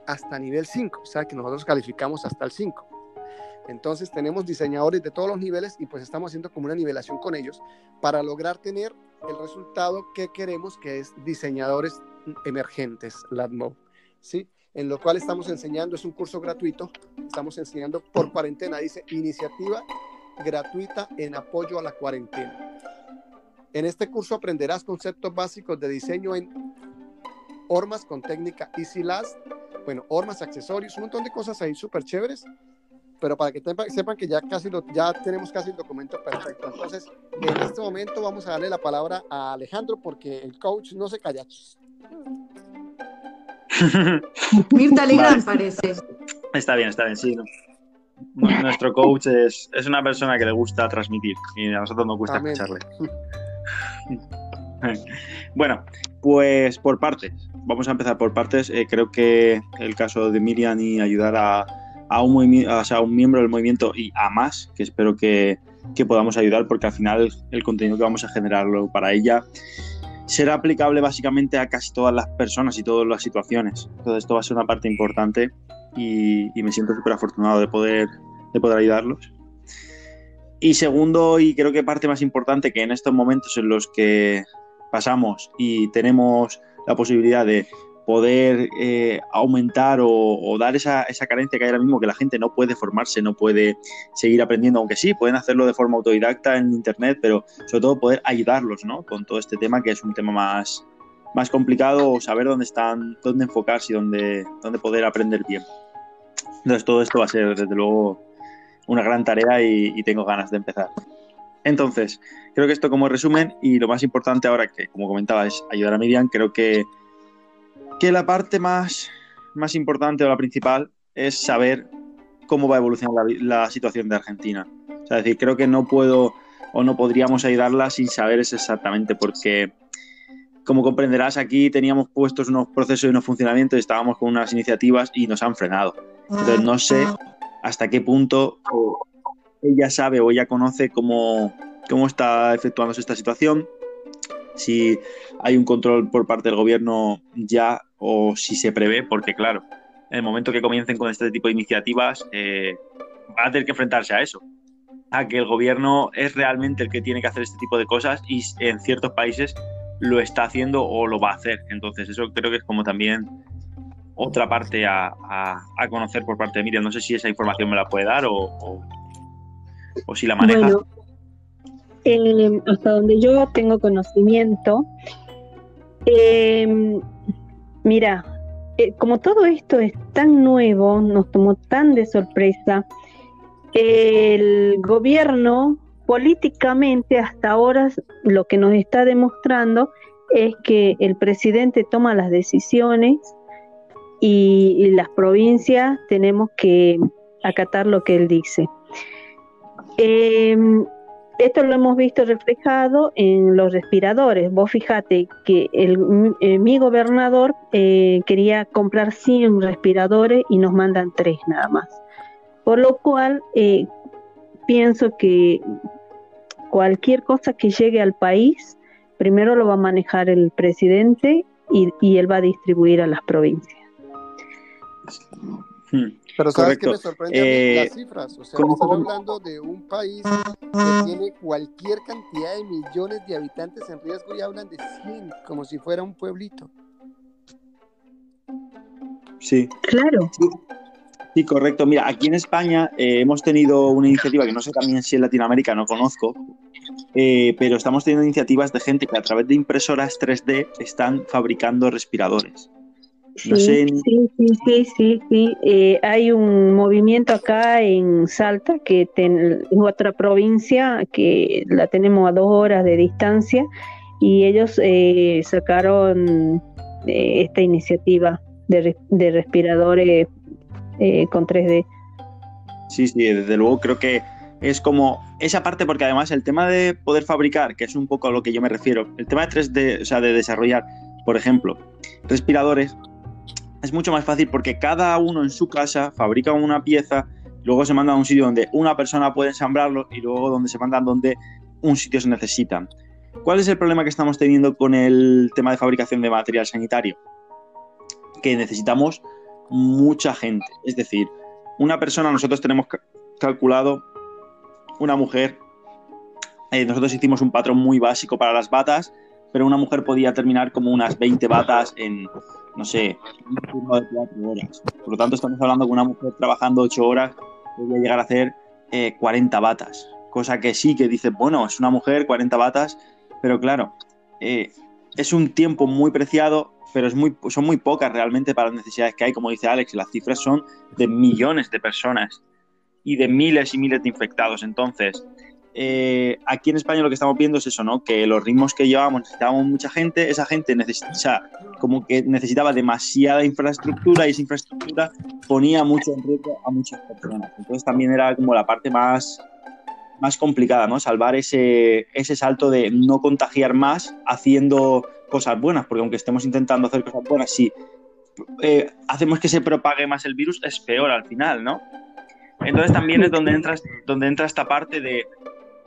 hasta nivel 5, o sea que nosotros calificamos hasta el 5. Entonces tenemos diseñadores de todos los niveles y pues estamos haciendo como una nivelación con ellos para lograr tener el resultado que queremos, que es diseñadores emergentes, LADMO. ¿sí? En lo cual estamos enseñando, es un curso gratuito, estamos enseñando por cuarentena, dice iniciativa gratuita en apoyo a la cuarentena. En este curso aprenderás conceptos básicos de diseño en hormas con técnica EasyLast, bueno, hormas, accesorios, un montón de cosas ahí súper chéveres, pero para que sepan que ya casi lo, ya tenemos casi el documento perfecto. Entonces, en este momento vamos a darle la palabra a Alejandro porque el coach no se calla. Mirta Legrand parece. Está bien, está bien, sí. Nuestro coach es, una persona que le gusta transmitir y a nosotros nos gusta escucharle. bueno, pues por partes. Vamos a empezar por partes. Eh, creo que el caso de Miriam y ayudar a, un, o un miembro del movimiento y a más, que espero que, que podamos ayudar porque al final el contenido que vamos a generarlo para ella será aplicable básicamente a casi todas las personas y todas las situaciones. Entonces esto va a ser una parte importante y, me siento súper afortunado de poder, de poder ayudarlos. Y segundo, y creo que parte más importante, que en estos momentos en los que pasamos y tenemos la posibilidad de poder eh, aumentar o, dar esa, esa, carencia que hay ahora mismo, que la gente no puede formarse, no puede seguir aprendiendo, aunque sí, pueden hacerlo de forma autodidacta en Internet, pero sobre todo poder ayudarlos ¿no? con todo este tema, que es un tema más, más complicado, saber dónde están, dónde enfocarse y dónde, dónde poder aprender bien. Entonces todo esto va a ser, desde luego, una gran tarea y, y tengo ganas de empezar. Entonces, creo que esto como resumen y lo más importante ahora que, como comentaba, es ayudar a Miriam, creo que que la parte más, más importante o la principal es saber cómo va a evolucionar la, situación de Argentina. O sea, es decir, creo que no puedo o no podríamos ayudarla sin saber eso exactamente, porque como comprenderás, aquí teníamos puestos unos procesos y unos funcionamientos estábamos con unas iniciativas y nos han frenado. Entonces no sé hasta qué punto ella sabe o ella conoce cómo, cómo está efectuándose esta situación, si hay un control por parte del gobierno ya o si se prevé, porque claro, en el momento que comiencen con este tipo de iniciativas, eh, van a tener que enfrentarse a eso, a que el gobierno es realmente el que tiene que hacer este tipo de cosas y en ciertos países lo está haciendo o lo va a hacer. Entonces, eso creo que es como también otra parte a, conocer por parte de Miriam. No sé si esa información me la puede dar o, o, si la maneja. Eh, hasta donde yo tengo conocimiento, eh, Mira, eh, como todo esto es tan nuevo, nos tomó tan de sorpresa, el gobierno políticamente hasta ahora lo que nos está demostrando es que el presidente toma las decisiones y, las provincias tenemos que acatar lo que él dice. Em, esto lo hemos visto reflejado en los respiradores. Vos fíjate que eh, mi gobernador eh, quería comprar 100 respiradores y nos mandan 3 nada más. Por lo cual, eh, pienso que cualquier cosa que llegue al país, primero lo va a manejar el presidente y, y él va a distribuir a las provincias. Hmm. Pero ¿sabes qué me sorprende las cifras? O sea, estamos hablando de un país que tiene cualquier cantidad de millones de habitantes en riesgo y hablan de 100, como si fuera un pueblito. Sí. Claro. Sí. correcto. Mira, aquí en España eh, hemos tenido una iniciativa que no sé también si en Latinoamérica, no conozco, eh, pero estamos teniendo iniciativas de gente que a través de impresoras 3D están fabricando respiradores. Sí, sí, sí, sí, sí, eh, hay un movimiento acá en Salta, que es otra provincia, que la tenemos a dos horas de distancia, y ellos eh, sacaron eh, esta iniciativa de, de respiradores con 3D. Sí, sí, desde luego creo que es como esa parte, porque además el tema de poder fabricar, que es un poco a lo que yo me refiero, el tema de 3D, o sea, de desarrollar, por ejemplo, respiradores, es mucho más fácil porque cada uno en su casa fabrica una pieza, luego se manda a un sitio donde una persona puede ensamblarlo y luego donde se mandan donde un sitio se necesita. ¿Cuál es el problema que estamos teniendo con el tema de fabricación de material sanitario? Que necesitamos mucha gente. Es decir, una persona, nosotros tenemos calculado una mujer, eh, nosotros hicimos un patrón muy básico para las batas, pero una mujer podía terminar como unas 20 batas en no sé, un turno de cuatro horas. Por lo tanto, estamos hablando de una mujer trabajando ocho horas podría llegar a hacer 40 eh, batas. Cosa que sí, que dice, bueno, es una mujer, 40 batas, pero claro, eh, es un tiempo muy preciado, pero es muy, son muy pocas realmente para las necesidades que hay. Como dice Alex, las cifras son de millones de personas y de miles y miles de infectados. Entonces, eh, aquí en España lo que estamos viendo es eso, ¿no? Que los ritmos que llevábamos necesitábamos mucha gente, esa gente necesita, como que necesitaba demasiada infraestructura y esa infraestructura ponía mucho en riesgo a muchas personas. Entonces también era como la parte más, más complicada, ¿no? Salvar ese, ese salto de no contagiar más haciendo cosas buenas, porque aunque estemos intentando hacer cosas buenas, si eh, hacemos que se propague más el virus, es peor al final, ¿no? Entonces también es donde, entras, donde entra esta parte de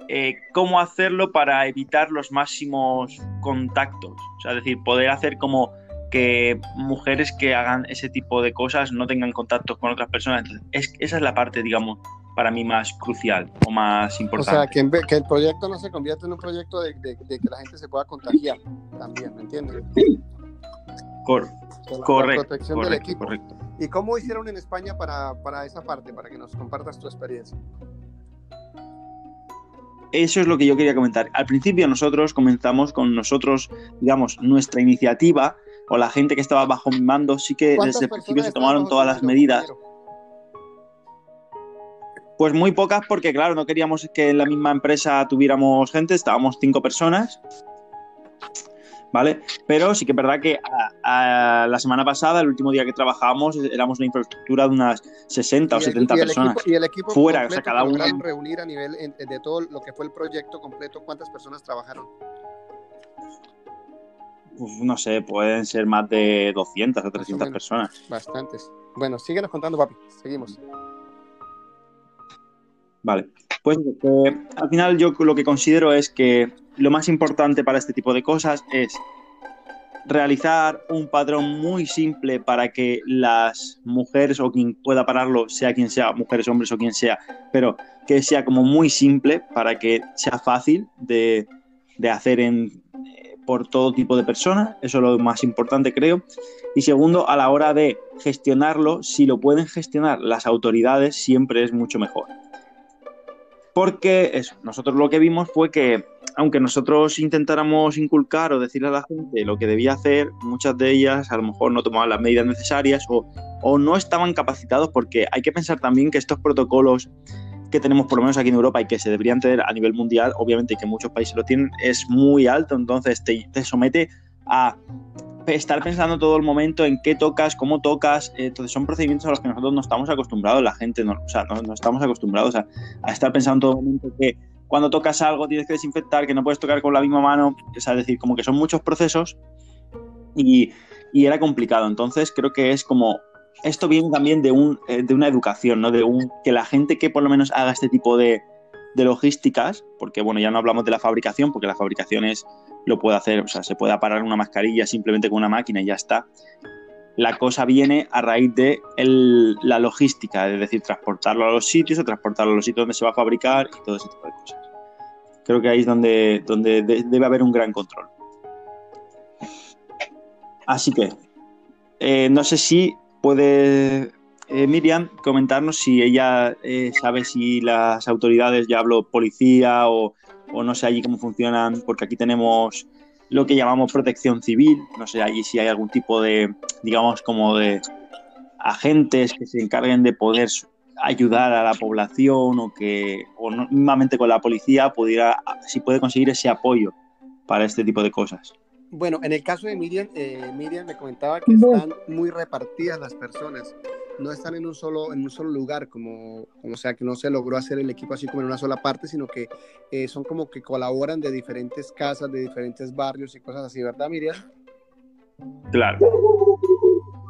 eh, cómo hacerlo para evitar los máximos contactos. O sea, es decir, poder hacer como que mujeres que hagan ese tipo de cosas no tengan contactos con otras personas. es, esa es la parte, digamos, para mí más crucial o más importante. O sea, que, que el proyecto no se convierta en un proyecto de, que la gente se pueda contagiar también, ¿me entiendes? correcto, correcto. ¿Y cómo hicieron en España para, para esa parte, para que nos compartas tu experiencia? Eso es lo que yo quería comentar. Al principio nosotros comenzamos con nosotros, digamos, nuestra iniciativa o la gente que estaba bajo mi mando, sí que desde el principio se tomaron todas las medidas. Pues muy pocas porque, claro, no queríamos que en la misma empresa tuviéramos gente, estábamos cinco personas. ¿Vale? Pero sí que es verdad que la semana pasada, el último día que trabajábamos, éramos una infraestructura de unas 60 o 70 personas. y el equipo fuera, o sea, cada uno. reunir a nivel de todo lo que fue el proyecto completo, ¿cuántas personas trabajaron? no sé, pueden ser más de 200 o 300 personas. Bastantes. Bueno, síguenos contando, papi. Seguimos. Vale. Pues eh, al final yo lo que considero es que lo más importante para este tipo de cosas es realizar un patrón muy simple para que las mujeres o quien pueda pararlo, sea quien sea, mujeres, hombres o quien sea, pero que sea como muy simple para que sea fácil de, de hacer en, por todo tipo de personas, eso es lo más importante creo. Y segundo, a la hora de gestionarlo, si lo pueden gestionar las autoridades, siempre es mucho mejor. Porque eso, nosotros lo que vimos fue que, aunque nosotros intentáramos inculcar o decirle a la gente lo que debía hacer, muchas de ellas a lo mejor no tomaban las medidas necesarias o, no estaban capacitados, porque hay que pensar también que estos protocolos que tenemos por lo menos aquí en Europa y que se deberían tener a nivel mundial, obviamente que muchos países lo tienen, es muy alto, entonces te, somete a estar pensando todo el momento en qué tocas, cómo tocas, entonces son procedimientos a los que nosotros no estamos acostumbrados, la gente no, o sea, no, estamos acostumbrados a, estar pensando todo el momento que cuando tocas algo tienes que desinfectar, que no puedes tocar con la misma mano, es decir, como que son muchos procesos y, y era complicado, entonces creo que es como esto viene también de, un, eh, de una educación, ¿no? De un, que la gente que por lo menos haga este tipo de, logísticas, porque bueno, ya no hablamos de la fabricación, porque la fabricación es, lo puede hacer, o sea, se puede aparar una mascarilla simplemente con una máquina y ya está. La cosa viene a raíz de la logística, es decir, transportarlo a los sitios o transportarlo a los sitios donde se va a fabricar y todo ese tipo de cosas. Creo que ahí es donde, debe haber un gran control. Así que, eh, no sé si puede eh, Miriam comentarnos si ella eh, sabe si las autoridades, ya hablo policía o, no sé allí cómo funcionan, porque aquí tenemos lo que llamamos protección civil, no sé allí si hay algún tipo de, digamos, como de agentes que se encarguen de poder ayudar a la población o que, o no, mismamente con la policía, pudiera, si puede conseguir ese apoyo para este tipo de cosas. Bueno, en el caso de Miriam, eh, Miriam me comentaba que están muy repartidas las personas, no están en un solo, en un solo lugar, como, como sea, que no se logró hacer el equipo así como en una sola parte, sino que eh, son como que colaboran de diferentes casas, de diferentes barrios y cosas así, ¿verdad, Miriam? Claro.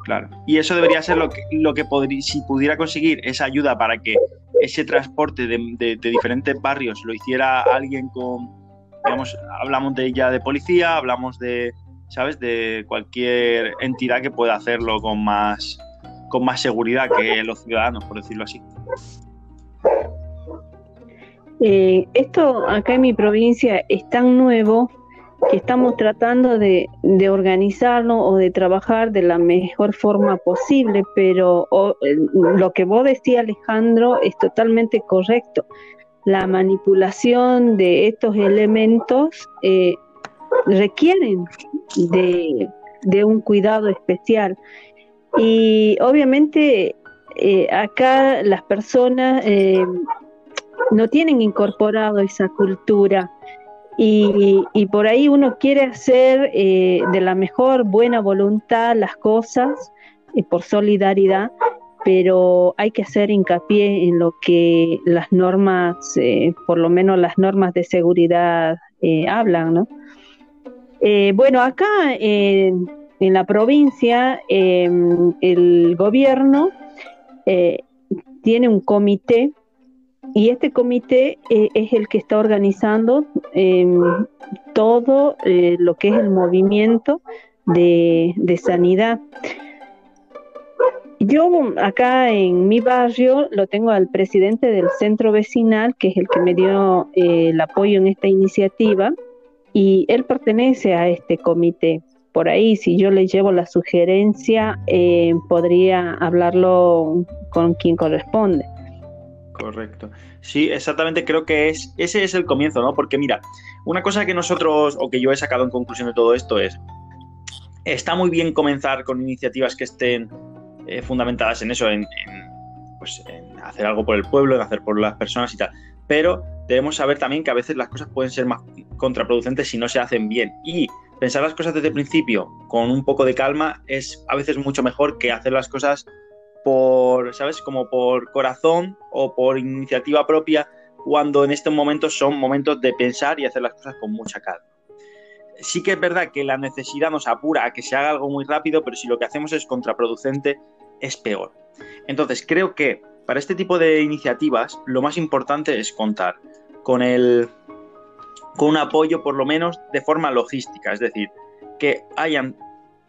Claro. Y eso debería ser lo que, lo que podría, si pudiera conseguir esa ayuda para que ese transporte de diferentes barrios lo hiciera alguien con, hablamos de ella de policía, hablamos de, ¿sabes? De cualquier entidad que pueda hacerlo con más, con más seguridad que los ciudadanos, por decirlo así. Eh, esto acá en mi provincia es tan nuevo que estamos tratando de, organizarlo o de trabajar de la mejor forma posible, pero eh, lo que vos decías, Alejandro, es totalmente correcto la manipulación de estos elementos eh, requieren de, un cuidado especial. Y obviamente eh, acá las personas eh, no tienen incorporado esa cultura y, y, por ahí uno quiere hacer de la mejor buena voluntad las cosas por solidaridad, pero hay que hacer hincapié en lo que las normas, eh, por lo menos las normas de seguridad eh, hablan, ¿no? Eh, bueno, acá la provincia em, el gobierno tiene un comité y este comité eh, es el que está organizando em, todo eh, lo que es el movimiento de, sanidad. Yo acá en mi barrio lo tengo al presidente del centro vecinal, que es el que me dio eh, el apoyo en esta iniciativa, y él pertenece a este comité. Por ahí, si yo le llevo la sugerencia, podría hablarlo con quien corresponde. Correcto. Sí, exactamente, creo que es ese es el comienzo, ¿no? Porque mira, una cosa que nosotros, o que yo he sacado en conclusión de todo esto es, está muy bien comenzar con iniciativas que estén eh, fundamentadas en eso, en, pues, en hacer algo por el pueblo, en hacer por las personas y tal, pero debemos saber también que a veces las cosas pueden ser más contraproducentes si no se hacen bien. Y pensar las cosas desde el principio con un poco de calma es a veces mucho mejor que hacer las cosas por, ¿sabes? Como por corazón o por iniciativa propia, cuando en estos momentos son momentos de pensar y hacer las cosas con mucha calma. Sí que es verdad que la necesidad nos apura a que se haga algo muy rápido, pero si lo que hacemos es contraproducente, es peor. Entonces, creo que para este tipo de iniciativas lo más importante es contar con el con un apoyo por lo menos de forma logística, es decir, que hayan,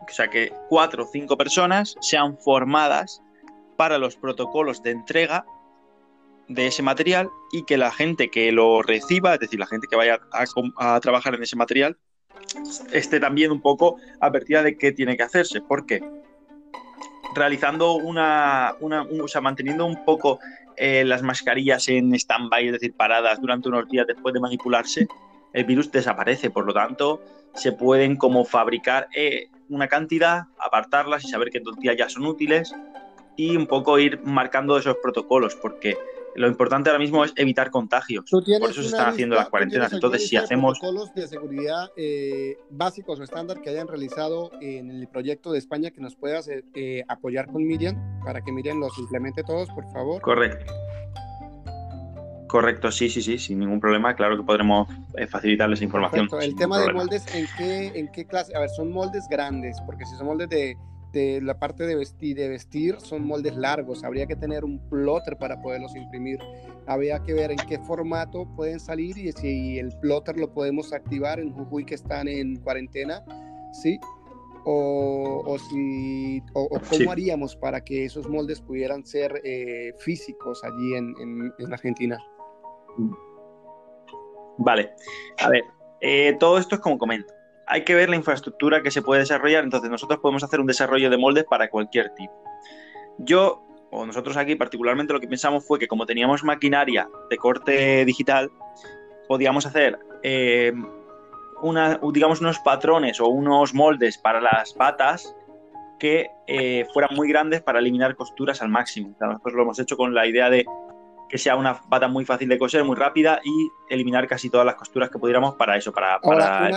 o sea, que cuatro o cinco personas sean formadas para los protocolos de entrega de ese material y que la gente que lo reciba, es decir, la gente que vaya a, trabajar en ese material, esté también un poco advertida de qué tiene que hacerse. ¿Por qué? Realizando una, una o sea, manteniendo un poco eh, las mascarillas en stand-by, es decir, paradas durante unos días después de manipularse, el virus desaparece. Por lo tanto, se pueden como fabricar eh, una cantidad, apartarlas y saber que dos días ya son útiles y un poco ir marcando esos protocolos, porque lo importante ahora mismo es evitar contagios. Por eso se están haciendo las cuarentenas. Entonces, si hacemos protocolos de seguridad eh, básicos o estándar que hayan realizado en el proyecto de España que nos puedas eh, apoyar con Miriam para que Miriam los implemente todos, por favor. Correcto. Correcto, sí, sí, sí, sin ningún problema. Claro que podremos eh, facilitarles información. El tema de moldes, ¿en qué, ¿en qué clase? A ver, son moldes grandes, porque si son moldes de de la parte de vestir, de vestir son moldes largos, habría que tener un plotter para poderlos imprimir, habría que ver en qué formato pueden salir y si el plotter lo podemos activar en Jujuy que están en cuarentena, ¿sí? O, o si, o, cómo haríamos para que esos moldes pudieran ser eh, físicos allí en, en, Argentina. Vale, a ver, eh, todo esto es como comento hay que ver la infraestructura que se puede desarrollar, entonces nosotros podemos hacer un desarrollo de moldes para cualquier tipo. Yo, o nosotros aquí particularmente lo que pensamos fue que como teníamos maquinaria de corte digital, podíamos hacer eh, digamos unos patrones o unos moldes para las patas que eh, fueran muy grandes para eliminar costuras al máximo. nosotros lo hemos hecho con la idea de que sea una pata muy fácil de coser, muy rápida y eliminar casi todas las costuras que pudiéramos para eso, para,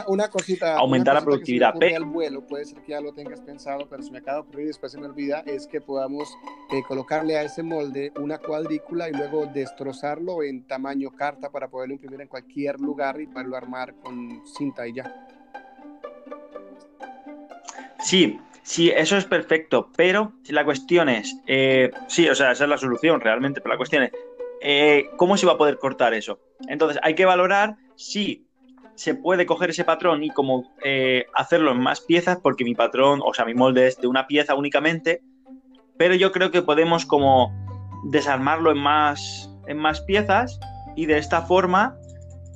una, cosita, aumentar la productividad. al vuelo, puede ser que ya lo tengas pensado, pero si me acaba de ocurrir y después se me olvida, es que podamos eh, colocarle a ese molde una cuadrícula y luego destrozarlo en tamaño carta para poderlo imprimir en cualquier lugar y poderlo armar con cinta y ya. Sí, Sí, eso es perfecto, pero la cuestión es, eh, sí, o sea, esa es la solución realmente, pero la cuestión es, eh, ¿cómo se va a poder cortar eso? Entonces, hay que valorar si se puede coger ese patrón y como eh, hacerlo en más piezas, porque mi patrón, o sea, mi molde es de una pieza únicamente, pero yo creo que podemos como desarmarlo en más, en más piezas y de esta forma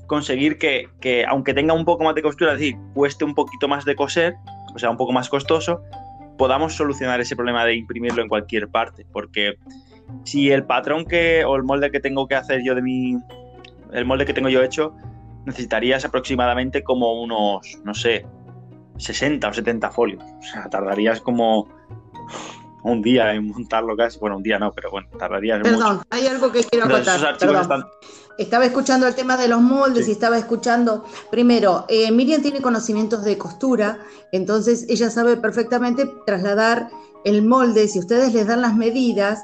conseguir que, que, aunque tenga un poco más de costura, es decir, cueste un poquito más de coser, o sea, un poco más costoso, podamos solucionar ese problema de imprimirlo en cualquier parte, porque si el patrón que o el molde que tengo que hacer yo de mi el molde que tengo yo hecho necesitarías aproximadamente como unos no sé 60 o 70 folios. O sea tardarías como un día en montarlo casi. Bueno un día no pero bueno tardarías perdón hay algo que quiero acotar estaba escuchando el tema de los moldes y estaba escuchando primero eh, Miriam tiene conocimientos de costura entonces ella sabe perfectamente trasladar el molde si ustedes les dan las medidas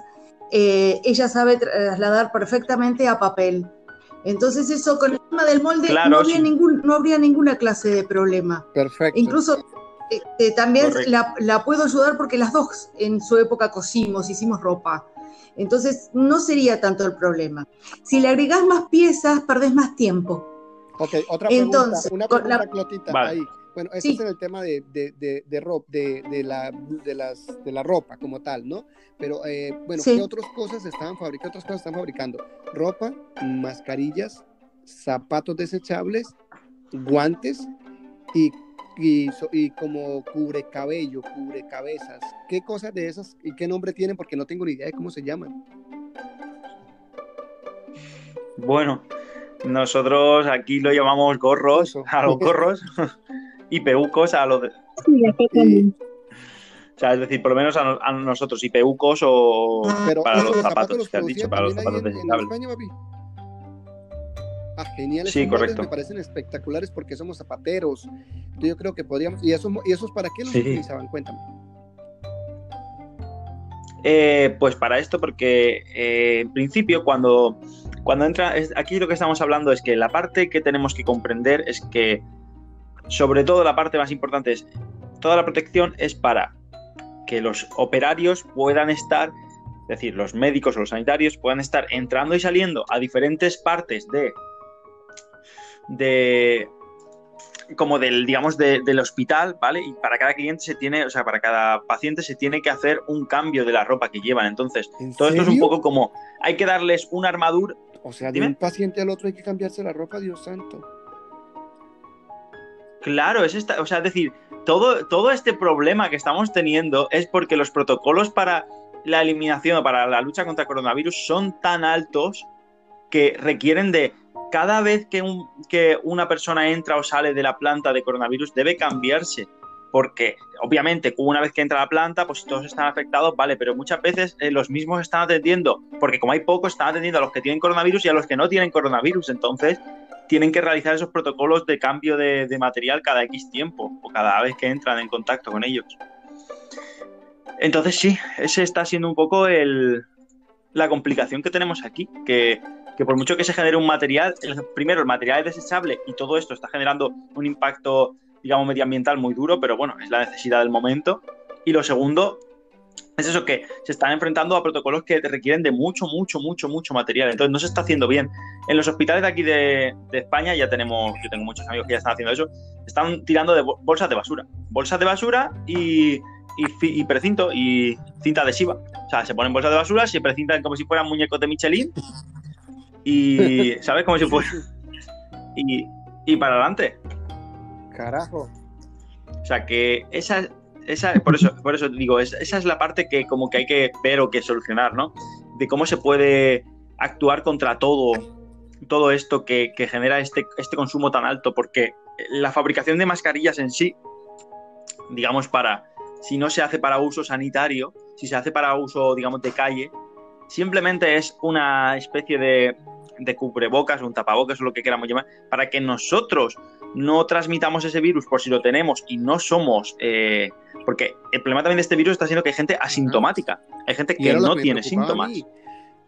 eh, ella sabe trasladar perfectamente a papel. Entonces eso con el tema del molde no, habría ningún, no habría ninguna clase de problema. Perfecto. Incluso este, también la, puedo ayudar porque las dos en su época cosimos, hicimos ropa. Entonces, no sería tanto el problema. Si le agregas más piezas, perdés más tiempo. Ok, otra pregunta, Entonces, una pregunta, Clotita, ahí. Bueno, ese es en el tema de, de, de, de, de, la, de, las, de la ropa como tal, ¿no? Pero, eh, bueno, ¿qué otras cosas estaban fabricando? otras cosas están fabricando? Ropa, mascarillas, zapatos desechables, guantes y, y, y como cubre cabello, cubre cabezas. ¿Qué cosas de esas y qué nombre tienen? Porque no tengo ni idea de cómo se llaman. Bueno, nosotros aquí lo llamamos gorros, a los gorros. y peucos a los de... O sea, es decir, por lo menos a, nosotros, y peucos o para los zapatos, que has dicho, para los zapatos de España, papi? Ah, geniales. Sí, correcto. Me parecen espectaculares porque somos zapateros. Yo creo que podríamos. ¿Y, eso, y esos para qué los utilizaban? Cuéntame. Eh, pues para esto, porque eh, en principio, cuando, cuando entra. aquí lo que estamos hablando es que la parte que tenemos que comprender es que sobre todo la parte más importante es, toda la protección es para que los operarios puedan estar, es decir, los médicos o los sanitarios puedan estar entrando y saliendo a diferentes partes de, de como del, digamos, del hospital, ¿vale? Y para cada cliente se tiene, o sea, para cada paciente se tiene que hacer un cambio de la ropa que llevan. Entonces, todo esto es un poco como, hay que darles una armadura. O sea, de un paciente al otro hay que cambiarse la ropa, Dios santo. Claro, es esta, o sea, es decir, todo, todo este problema que estamos teniendo es porque los protocolos para la eliminación o para la lucha contra el coronavirus son tan altos que requieren de cada vez que, un, que una persona entra o sale de la planta de coronavirus debe cambiarse. Porque obviamente una vez que entra la planta, pues todos están afectados, vale, pero muchas veces eh, los mismos están atendiendo, porque como hay pocos, están atendiendo a los que tienen coronavirus y a los que no tienen coronavirus. Entonces, tienen que realizar esos protocolos de cambio de, material cada X tiempo o cada vez que entran en contacto con ellos. Entonces sí, ese está siendo un poco el, la complicación que tenemos aquí, que, por mucho que se genere un material, primero el material es desechable y todo esto está generando un impacto, digamos, medioambiental muy duro, pero bueno, es la necesidad del momento. Y lo segundo, es eso que se están enfrentando a protocolos que requieren de mucho, mucho, mucho, mucho material. Entonces no se está haciendo bien. En los hospitales de aquí de, España ya tenemos, yo tengo muchos amigos que ya están haciendo eso, están tirando de bolsas de basura. Bolsas de basura y, y, precinto y cinta adhesiva. O sea, se ponen bolsas de basura, se precintan como si fueran muñecos de Michelin y, ¿sabes? Como si fuera... Y, y para adelante. Carajo. O sea, que esa, esa, por eso, por eso digo, esa, es la parte que como que hay que ver o que solucionar, ¿no? De cómo se puede actuar contra todo, todo esto que, genera este, este consumo tan alto, porque la fabricación de mascarillas en sí, digamos, para, si no se hace para uso sanitario, si se hace para uso, digamos, de calle, simplemente es una especie de, de cubrebocas o un tapabocas o lo que queramos llamar, para que nosotros no transmitamos ese virus por si lo tenemos y no somos eh, porque el problema también de este virus está siendo que hay gente asintomática. Hay gente que no tiene síntomas.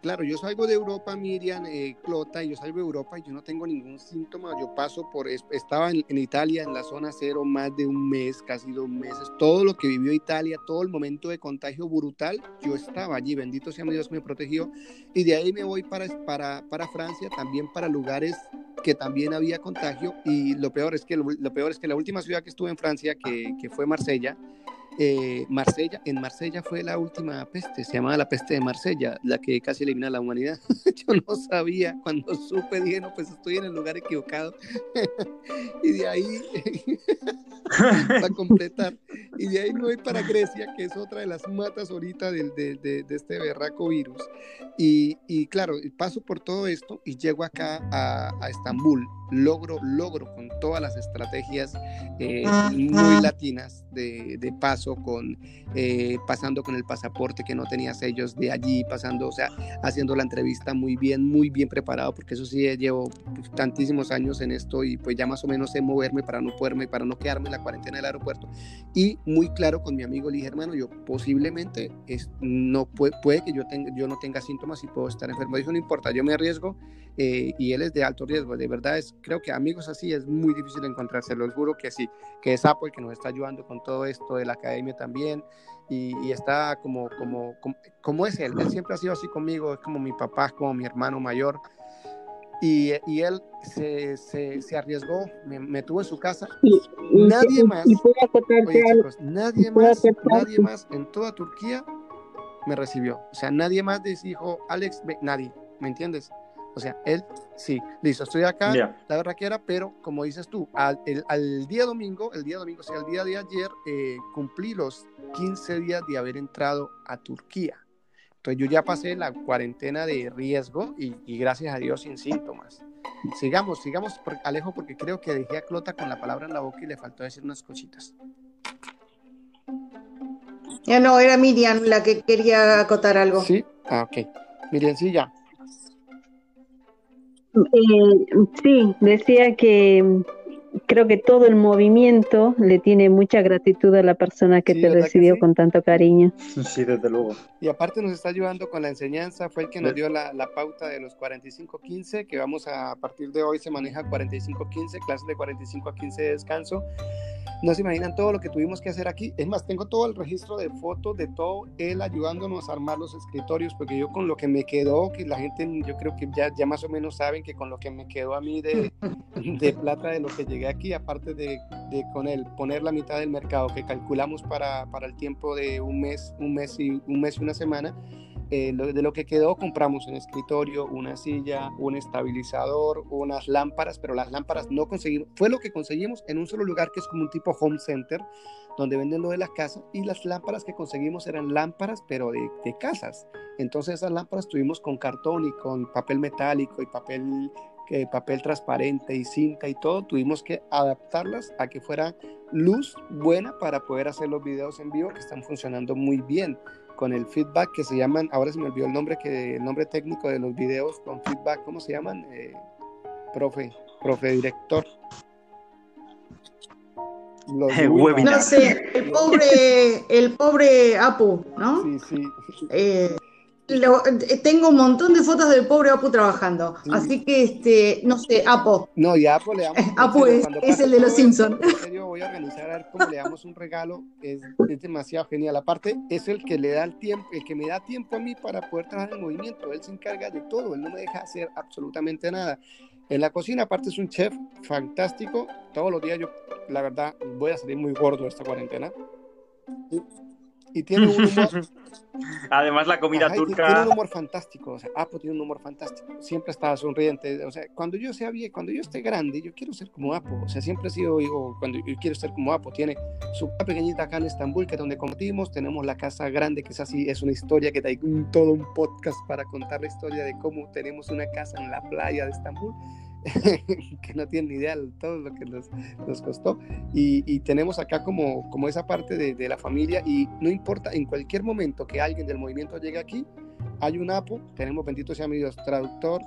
Claro, yo salgo de Europa, Miriam, eh, Clota, yo salgo de Europa y yo no tengo ningún síntoma. Yo paso por, estaba en, Italia, en la zona cero, más de un mes, casi dos meses. Todo lo que vivió Italia, todo el momento de contagio brutal, yo estaba allí. Bendito sea mi Dios, me protegió. Y de ahí me voy para, para, Francia, también para lugares que también había contagio. Y lo peor es que, lo, peor es que la última ciudad que estuve en Francia, que fue Marsella, eh, Marsella, en Marsella fue la última peste, se llamaba la peste de Marsella, la que casi elimina a la humanidad. Yo no sabía, cuando supe dije, no, pues estoy en el lugar equivocado. y de ahí, para completar, y de ahí me voy para Grecia, que es otra de las matas ahorita de, de, de, este berraco virus. Y, y, claro, paso por todo esto y llego acá a, a Estambul, logro, logro con todas las estrategias eh, muy latinas de, de con, eh, pasando con el pasaporte que no tenía sellos de allí, pasando, o sea, haciendo la entrevista muy bien, muy bien preparado, porque eso sí, llevo tantísimos años en esto y pues ya más o menos sé moverme para no poderme, para no quedarme en la cuarentena del aeropuerto. Y muy claro con mi amigo, le dije, hermano, yo posiblemente es, no puede, puede que yo, tenga, yo no tenga síntomas y puedo estar enfermo. Dijo, no importa, yo me arriesgo eh, y él es de alto riesgo. De verdad, es, creo que amigos así es muy difícil encontrarse, los juro que sí, que es Apple que nos está ayudando con todo esto de la también. Y, está como, como, como, es él, él siempre ha sido así conmigo, es como mi papá, como mi hermano mayor. Y, y, él se, se, se arriesgó, me, me, tuvo en su casa. nadie más, nadie más, nadie más en toda Turquía me recibió. O sea, nadie más dijo, Alex, nadie, ¿me entiendes? O sea, él, sí, listo, estoy acá, la verdad que era, pero como dices tú, al, al, día domingo, el día domingo, o sea, el día de ayer, eh, cumplí los 15 días de haber entrado a Turquía. Entonces yo ya pasé la cuarentena de riesgo y, y gracias a Dios sin síntomas. Sigamos, sigamos, Alejo, porque creo que dejé a Clota con la palabra en la boca y le faltó decir unas cositas. Ya no, era Miriam la que quería acotar algo. Sí, ah, ok. Miriam, sí, ya. Eh, sí, decía que creo que todo el movimiento le tiene mucha gratitud a la persona que te recibió con tanto cariño. Sí, desde luego. Y aparte nos está ayudando con la enseñanza, fue el que nos dio la, la pauta de los 45-15, que vamos a, a partir de hoy se maneja 45-15, clases de 45 a 15 de descanso. No se imaginan todo lo que tuvimos que hacer aquí. Es más, tengo todo el registro de fotos de todo él ayudándonos a armar los escritorios, porque yo con lo que me quedó, que la gente, yo creo que ya, ya más o menos saben que con lo que me quedó a mí de, de plata de lo que llegué aquí, aparte de, de, con él poner la mitad del mercado que calculamos para, para el tiempo de un mes, un mes y un mes y una semana, eh, de lo que quedó compramos un escritorio, una silla, un estabilizador, unas lámparas, pero las lámparas no conseguimos, fue lo que conseguimos en un solo lugar que es como un tipo home center, donde venden lo de las casas, y las lámparas que conseguimos eran lámparas, pero de, casas. Entonces esas lámparas tuvimos con cartón y con papel metálico y papel, eh, papel transparente y cinta y todo, tuvimos que adaptarlas a que fuera luz buena para poder hacer los videos en vivo que están funcionando muy bien con el feedback que se llaman, ahora se me olvidó el nombre, que, el nombre técnico de los videos con feedback, ¿cómo se llaman? Eh, profe, profe director. Los no sé, el pobre, el pobre Apu, ¿no? Sí, sí. Eh, eh, tengo un montón de fotos del pobre Apu trabajando. Así que, este, no sé, Apo. No, y Apo le damos. Apu es, es el de los Simpsons. En voy a organizar a ver cómo le damos un regalo. Es, es, demasiado genial. Aparte, es el que le da el tiempo, el que me da tiempo a mí para poder trabajar en movimiento. Él se encarga de todo. Él no me deja hacer absolutamente nada. En la cocina, aparte, es un chef fantástico. Todos los días yo, la verdad, voy a salir muy gordo esta cuarentena y tiene un humor. Además, la comida turca. Tiene un humor fantástico. O sea, Apo tiene un humor fantástico. Siempre está sonriente. O sea, cuando yo sea bien, cuando yo esté grande, yo quiero ser como Apo. O sea, siempre he sido, digo, cuando yo quiero ser como Apo. Tiene su pequeñita acá en Estambul, que es donde compartimos. Tenemos la casa grande, que es así, es una historia que hay un, todo un podcast para contar la historia de cómo tenemos una casa en la playa de Estambul. que no tienen ni idea de todo lo que nos, costó. Y, y, tenemos acá como, como esa parte de, de, la familia y no importa, en cualquier momento que alguien del movimiento llegue aquí, hay un APO, tenemos, bendito sea mi Dios, traductor,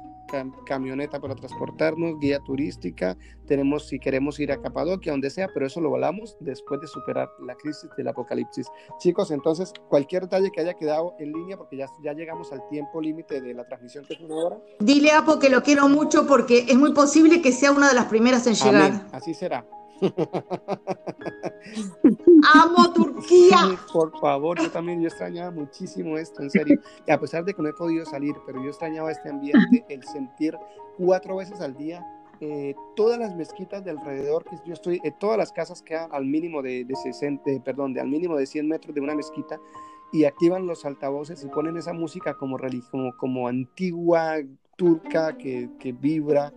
camioneta para transportarnos, guía turística, tenemos si queremos ir a Capadocia, donde sea, pero eso lo volamos después de superar la crisis del apocalipsis. Chicos, entonces cualquier detalle que haya quedado en línea, porque ya, ya llegamos al tiempo límite de la transmisión que es una hora. Dile a Apo que lo quiero mucho porque es muy posible que sea una de las primeras en llegar. Así será. Amo Turquía. por favor, yo también yo extrañaba muchísimo esto, en serio. Y a pesar de que no he podido salir, pero yo extrañaba este ambiente, el sentir cuatro veces al día eh, todas las mezquitas de alrededor que yo estoy, eh, todas las casas quedan al mínimo de, de 60, perdón, de al mínimo de 100 metros de una mezquita y activan los altavoces y ponen esa música como, como, como antigua turca que, que vibra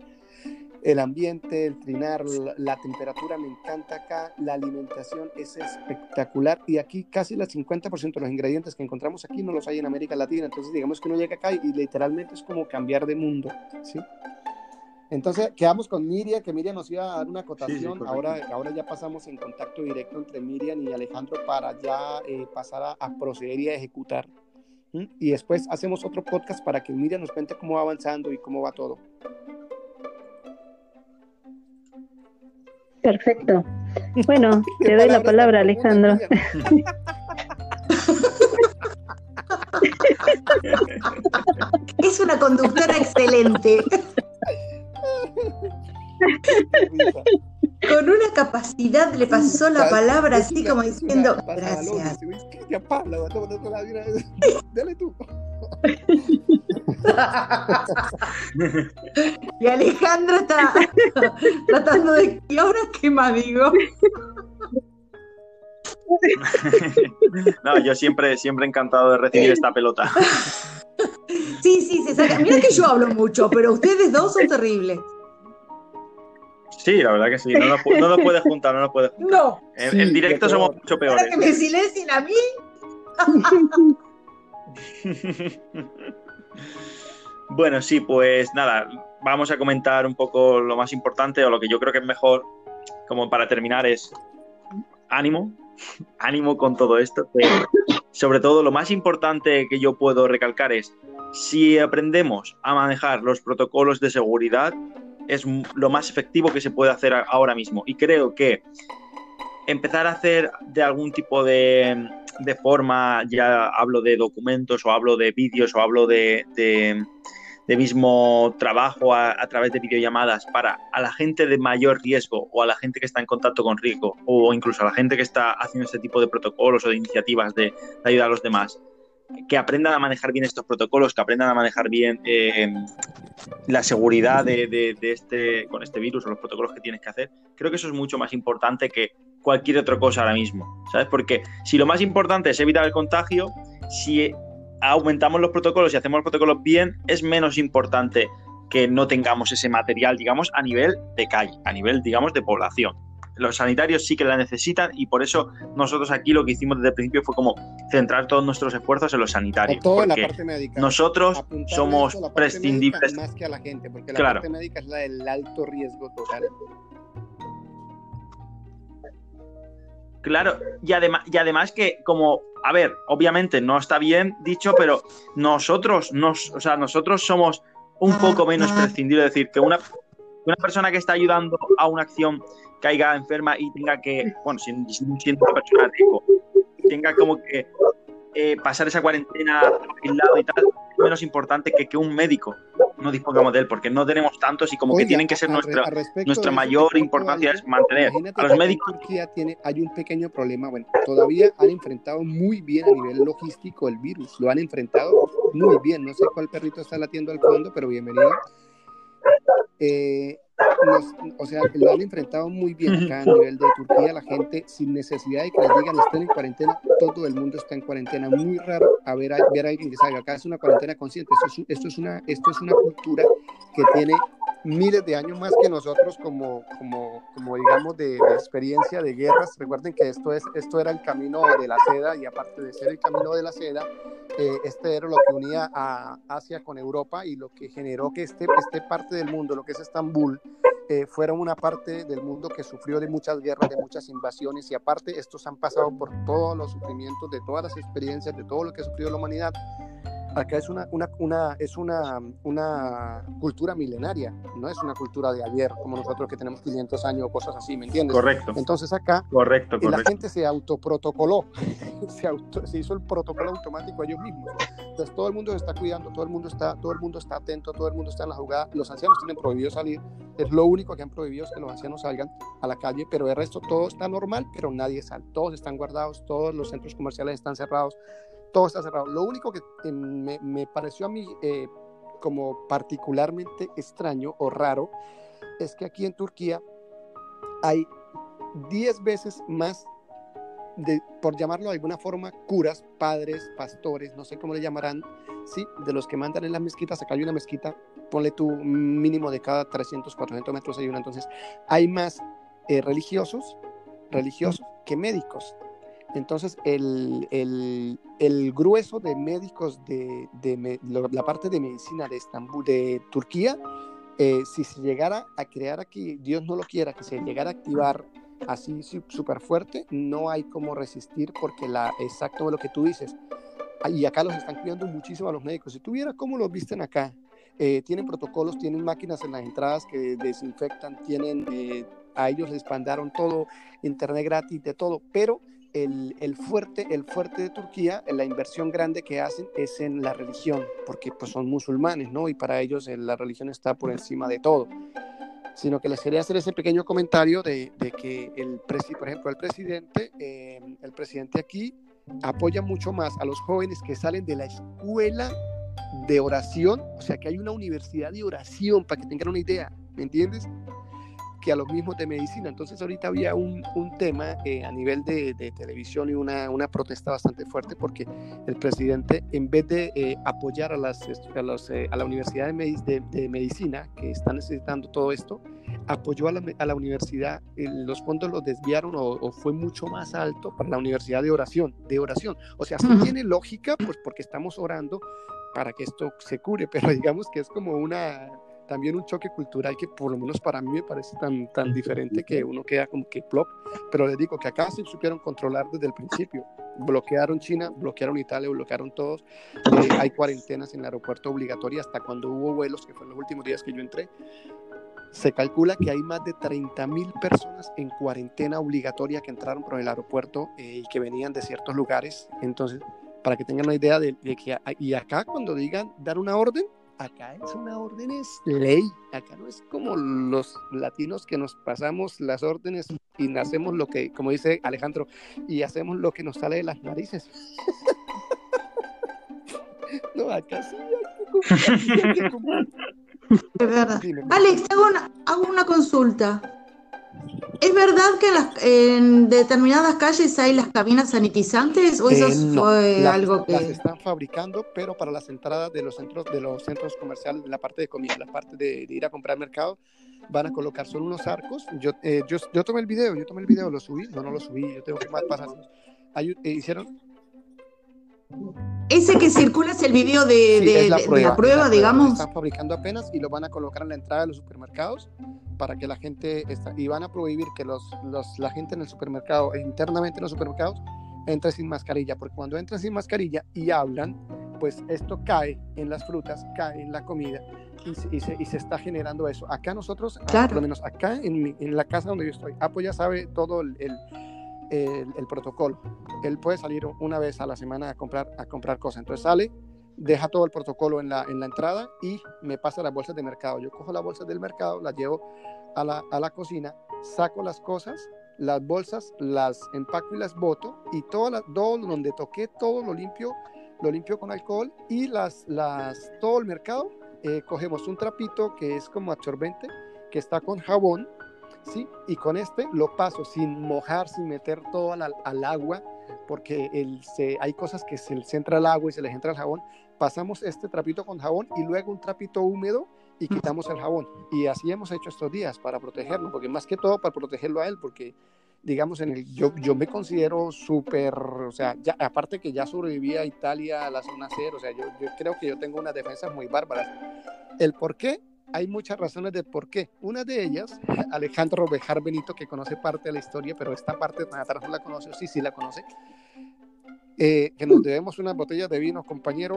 el ambiente, el trinar, la, temperatura me encanta acá, la alimentación es espectacular y aquí casi el 50% de los ingredientes que encontramos aquí no los hay en América Latina, entonces digamos que uno llega acá y, literalmente es como cambiar de mundo, ¿sí? Entonces quedamos con Miriam, que Miriam nos iba a dar una acotación, ahora, ahora ya pasamos en contacto directo entre Miriam y Alejandro para ya eh, pasar a, proceder y a ejecutar. Y después hacemos otro podcast para que Miriam nos cuente cómo va avanzando y cómo va todo. Perfecto. Bueno, te doy la palabra, Alejandro. Es una conductora excelente. Con una capacidad le pasó la palabra así como diciendo, gracias. Dale tú. y Alejandro está tratando de que ahora qué más digo. no, yo siempre, siempre encantado de recibir esta pelota. Sí, sí, se saca. Mira que yo hablo mucho, pero ustedes dos son terribles. Sí, la verdad que sí. No nos, no puedes juntar, no nos puedes juntar. No. En, directo somos mucho peores. Para que me silencien a mí. Bueno, sí, pues nada, vamos a comentar un poco lo más importante o lo que yo creo que es mejor, como para terminar, es ánimo, ánimo con todo esto. sobre todo, lo más importante que yo puedo recalcar es, si aprendemos a manejar los protocolos de seguridad, es lo más efectivo que se puede hacer ahora mismo. Y creo que empezar a hacer de algún tipo de, forma, ya hablo de documentos o hablo de vídeos o hablo de, mismo trabajo a, través de videollamadas para a la gente de mayor riesgo o a la gente que está en contacto con riesgo o incluso a la gente que está haciendo este tipo de protocolos o de iniciativas de, ayudar a los demás que aprendan a manejar bien estos protocolos, que aprendan a manejar bien eh, la seguridad de, este, con este virus o los protocolos que tienes que hacer, creo que eso es mucho más importante que cualquier otra cosa ahora mismo, ¿sabes? Porque si lo más importante es evitar el contagio, si aumentamos los protocolos y hacemos los protocolos bien, es menos importante que no tengamos ese material, digamos, a nivel de calle, a nivel, digamos, de población los sanitarios sí que la necesitan y por eso nosotros aquí lo que hicimos desde el principio fue como centrar todos nuestros esfuerzos en los sanitarios. Todo la parte médica. Nosotros somos prescindibles. Más que a la gente, porque la parte médica es la del alto riesgo total. Claro, y además, y además que como, a ver, obviamente no está bien dicho, pero nosotros, nos, o sea, nosotros somos un poco menos prescindibles, es decir, que una, una persona que está ayudando a una acción caiga enferma y tenga que, bueno, siendo, siendo una persona rico, tenga como que eh, pasar esa cuarentena aislado y tal, es menos importante que que un médico no dispongamos de él, porque no tenemos tantos y como que tienen que ser nuestra, nuestra mayor importancia es mantener a los médicos. Turquía tiene, hay un pequeño problema, bueno, todavía han enfrentado muy bien a nivel logístico el virus, lo han enfrentado muy bien, no sé cuál perrito está latiendo al fondo, pero bienvenido. Eh, o sea, lo han enfrentado muy bien acá a nivel de Turquía, la gente sin necesidad de que les digan estén en cuarentena, todo el mundo está en cuarentena, muy raro a ver, a, ver a alguien que salga, acá es una cuarentena consciente, esto es, esto es, una, esto es una cultura que tiene miles de años más que nosotros como, como, como digamos, de, experiencia de guerras. Recuerden que esto, es, esto era el camino de la seda y aparte de ser el camino de la seda, eh, este era lo que unía a Asia con Europa y lo que generó que este, este parte del mundo, lo que es Estambul, eh, fuera una parte del mundo que sufrió de muchas guerras, de muchas invasiones y aparte estos han pasado por todos los sufrimientos, de todas las experiencias, de todo lo que ha sufrido la humanidad acá es una, una, una, es una, una cultura milenaria, no es una cultura de ayer, como nosotros que tenemos 500 años o cosas así, ¿me entiendes? Correcto. Entonces acá correcto, la gente se autoprotocoló, se, auto, se hizo el protocolo automático ellos mismos. Entonces todo el mundo se está cuidando, todo el mundo está, todo el mundo está atento, todo el mundo está en la jugada. Los ancianos tienen prohibido salir, es lo único que han prohibido es que los ancianos salgan a la calle, pero el resto todo está normal, pero nadie sale, todos están guardados, todos los centros comerciales están cerrados todo está cerrado. Lo único que eh, me, pareció a mí eh, como particularmente extraño o raro es que aquí en Turquía hay 10 veces más, de, por llamarlo de alguna forma, curas, padres, pastores, no sé cómo le llamarán, ¿sí? de los que mandan en las mezquitas. Acá hay una mezquita, ponle tu mínimo de cada 300, 400 metros hay una. Entonces, hay más eh, religiosos, religiosos que médicos. Entonces, el, el, grueso de médicos de, de, la parte de medicina de Estambul, de Turquía, eh, si se llegara a crear aquí, Dios no lo quiera, que se llegara a activar así súper fuerte, no hay como resistir porque la, exacto lo que tú dices, ah, y acá los están cuidando muchísimo a los médicos. Si tuviera cómo los visten acá, eh, tienen protocolos, tienen máquinas en las entradas que desinfectan, tienen, eh, a ellos les mandaron todo, internet gratis, de todo, pero el, fuerte, el fuerte de Turquía, la inversión grande que hacen es en la religión, porque pues son musulmanes, ¿no? Y para ellos eh, la religión está por encima de todo. sino que les quería hacer ese pequeño comentario de, que el por ejemplo, el presidente, eh, el presidente aquí apoya mucho más a los jóvenes que salen de la escuela de oración, o sea que hay una universidad de oración, para que tengan una idea, ¿me entiendes? Que a los mismos de medicina. Entonces ahorita había un, un tema eh, a nivel de, de, televisión y una, una protesta bastante fuerte porque el presidente, en vez de eh, apoyar a, las, a, los, eh, a la Universidad de, de, Medicina, que está necesitando todo esto, apoyó a la, a la universidad, los fondos los desviaron o, fue mucho más alto para la universidad de oración, de oración. O sea, sí tiene lógica, pues porque estamos orando para que esto se cure, pero digamos que es como una también un choque cultural que por lo menos para mí me parece tan, tan diferente que uno queda como que plop, pero les digo que acá se supieron controlar desde el principio. Bloquearon China, bloquearon Italia, bloquearon todos. Eh, hay cuarentenas en el aeropuerto obligatoria hasta cuando hubo vuelos, que fueron los últimos días que yo entré. Se calcula que hay más de 30 mil personas en cuarentena obligatoria que entraron por el aeropuerto eh, y que venían de ciertos lugares. Entonces, para que tengan una idea de, de que, y acá cuando digan dar una orden, acá es una orden, es ley. Acá no es como los latinos que nos pasamos las órdenes y hacemos lo que, como dice Alejandro, y hacemos lo que nos sale de las narices. no, acá sí. Es verdad. Alex, hago una, hago una consulta. ¿Es verdad que en, determinadas calles hay las cabinas sanitizantes o eso eh, fue algo que las están fabricando, pero para las entradas de los centros de los centros comerciales, la parte de comida, la parte de, ir a comprar mercado, van a colocar solo unos arcos. Yo, eh, yo, yo tomé el video, yo tomé el video, lo subí, no, no lo subí, yo tengo que más pasar. Eh, hicieron ese que circula es el video de, la, prueba, digamos. Lo están fabricando apenas y lo van a colocar en la entrada de los supermercados para que la gente está, y van a prohibir que los, los, la gente en el supermercado, internamente en los supermercados, entre sin mascarilla, porque cuando entran sin mascarilla y hablan, pues esto cae en las frutas, cae en la comida y, se, y se, está generando eso. Acá nosotros, por lo menos acá en, en, la casa donde yo estoy, Apo ya sabe todo el, el, el, protocolo. Él puede salir una vez a la semana a comprar, a comprar cosas. Entonces sale, deja todo el protocolo en la, en la entrada y me pasa las bolsas de mercado. Yo cojo las bolsas del mercado, las llevo a la, a la cocina, saco las cosas, las bolsas, las empaco y las boto y todo, la, todo donde toqué, todo lo limpio, lo limpio con alcohol y las, las, todo el mercado, eh, cogemos un trapito que es como absorbente, que está con jabón, ¿sí? Y con este lo paso sin mojar, sin meter todo al, al agua, porque el, se, hay cosas que se les entra el agua y se les entra el jabón. Pasamos este trapito con jabón y luego un trapito húmedo y quitamos el jabón. Y así hemos hecho estos días para protegerlo, porque más que todo para protegerlo a él, porque digamos, en el, yo, yo me considero súper, o sea, ya, aparte que ya sobreviví a Italia a la zona cero, o sea, yo, yo creo que yo tengo unas defensas muy bárbaras. El por qué, hay muchas razones de por qué. Una de ellas, Alejandro Bejar Benito, que conoce parte de la historia, pero esta parte atrás no la conoce, o sí, sí la conoce, eh, que nos debemos unas botellas de vino, compañero,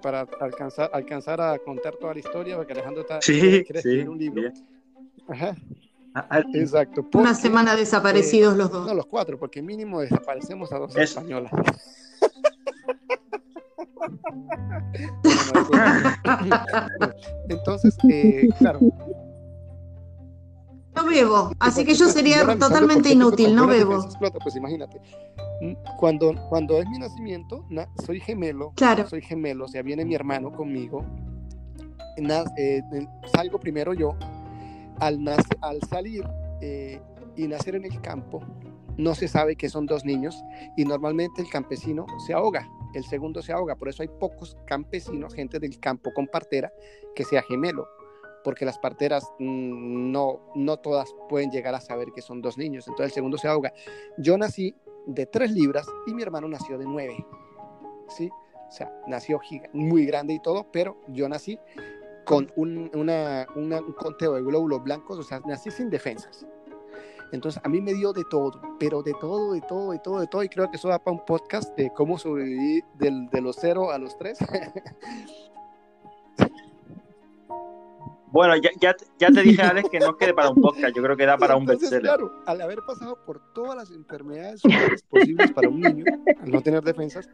para alcanzar, alcanzar a contar toda la historia, porque Alejandro está, quiere escribir un libro. Ajá. Ah, ah, Exacto. Una semana desaparecidos los dos. No, los cuatro, porque mínimo desaparecemos a dos españolas. Entonces, eh, claro. No bebo, así que yo sería totalmente inútil, no bebo. pues imagínate. Cuando, cuando es mi nacimiento, soy gemelo. Claro. Soy gemelo, o sea, viene mi hermano conmigo. Eh, salgo primero yo. Al, al salir eh, y nacer en el campo, no se sabe que son dos niños y normalmente el campesino se ahoga el segundo se ahoga. Por eso hay pocos campesinos, gente del campo con partera, que sea gemelo, porque las parteras mm, no, no todas pueden llegar a saber que son dos niños. Entonces el segundo se ahoga. Yo nací de tres libras y mi hermano nació de nueve. ¿Sí? O sea, nació muy grande y todo, pero yo nací con un, un conteo de glóbulos blancos, o sea, nací sin defensas. Entonces a mí me dio de todo, pero de todo, de todo, de todo, de todo. Y creo que eso da para un podcast de cómo sobrevivir del, de los cero a los tres. Bueno, ya, ya, ya, te dije, Alex, que no quede para un podcast, yo creo que da para un bestseller. Claro, al haber pasado por todas las enfermedades posibles para un niño, al no tener defensas,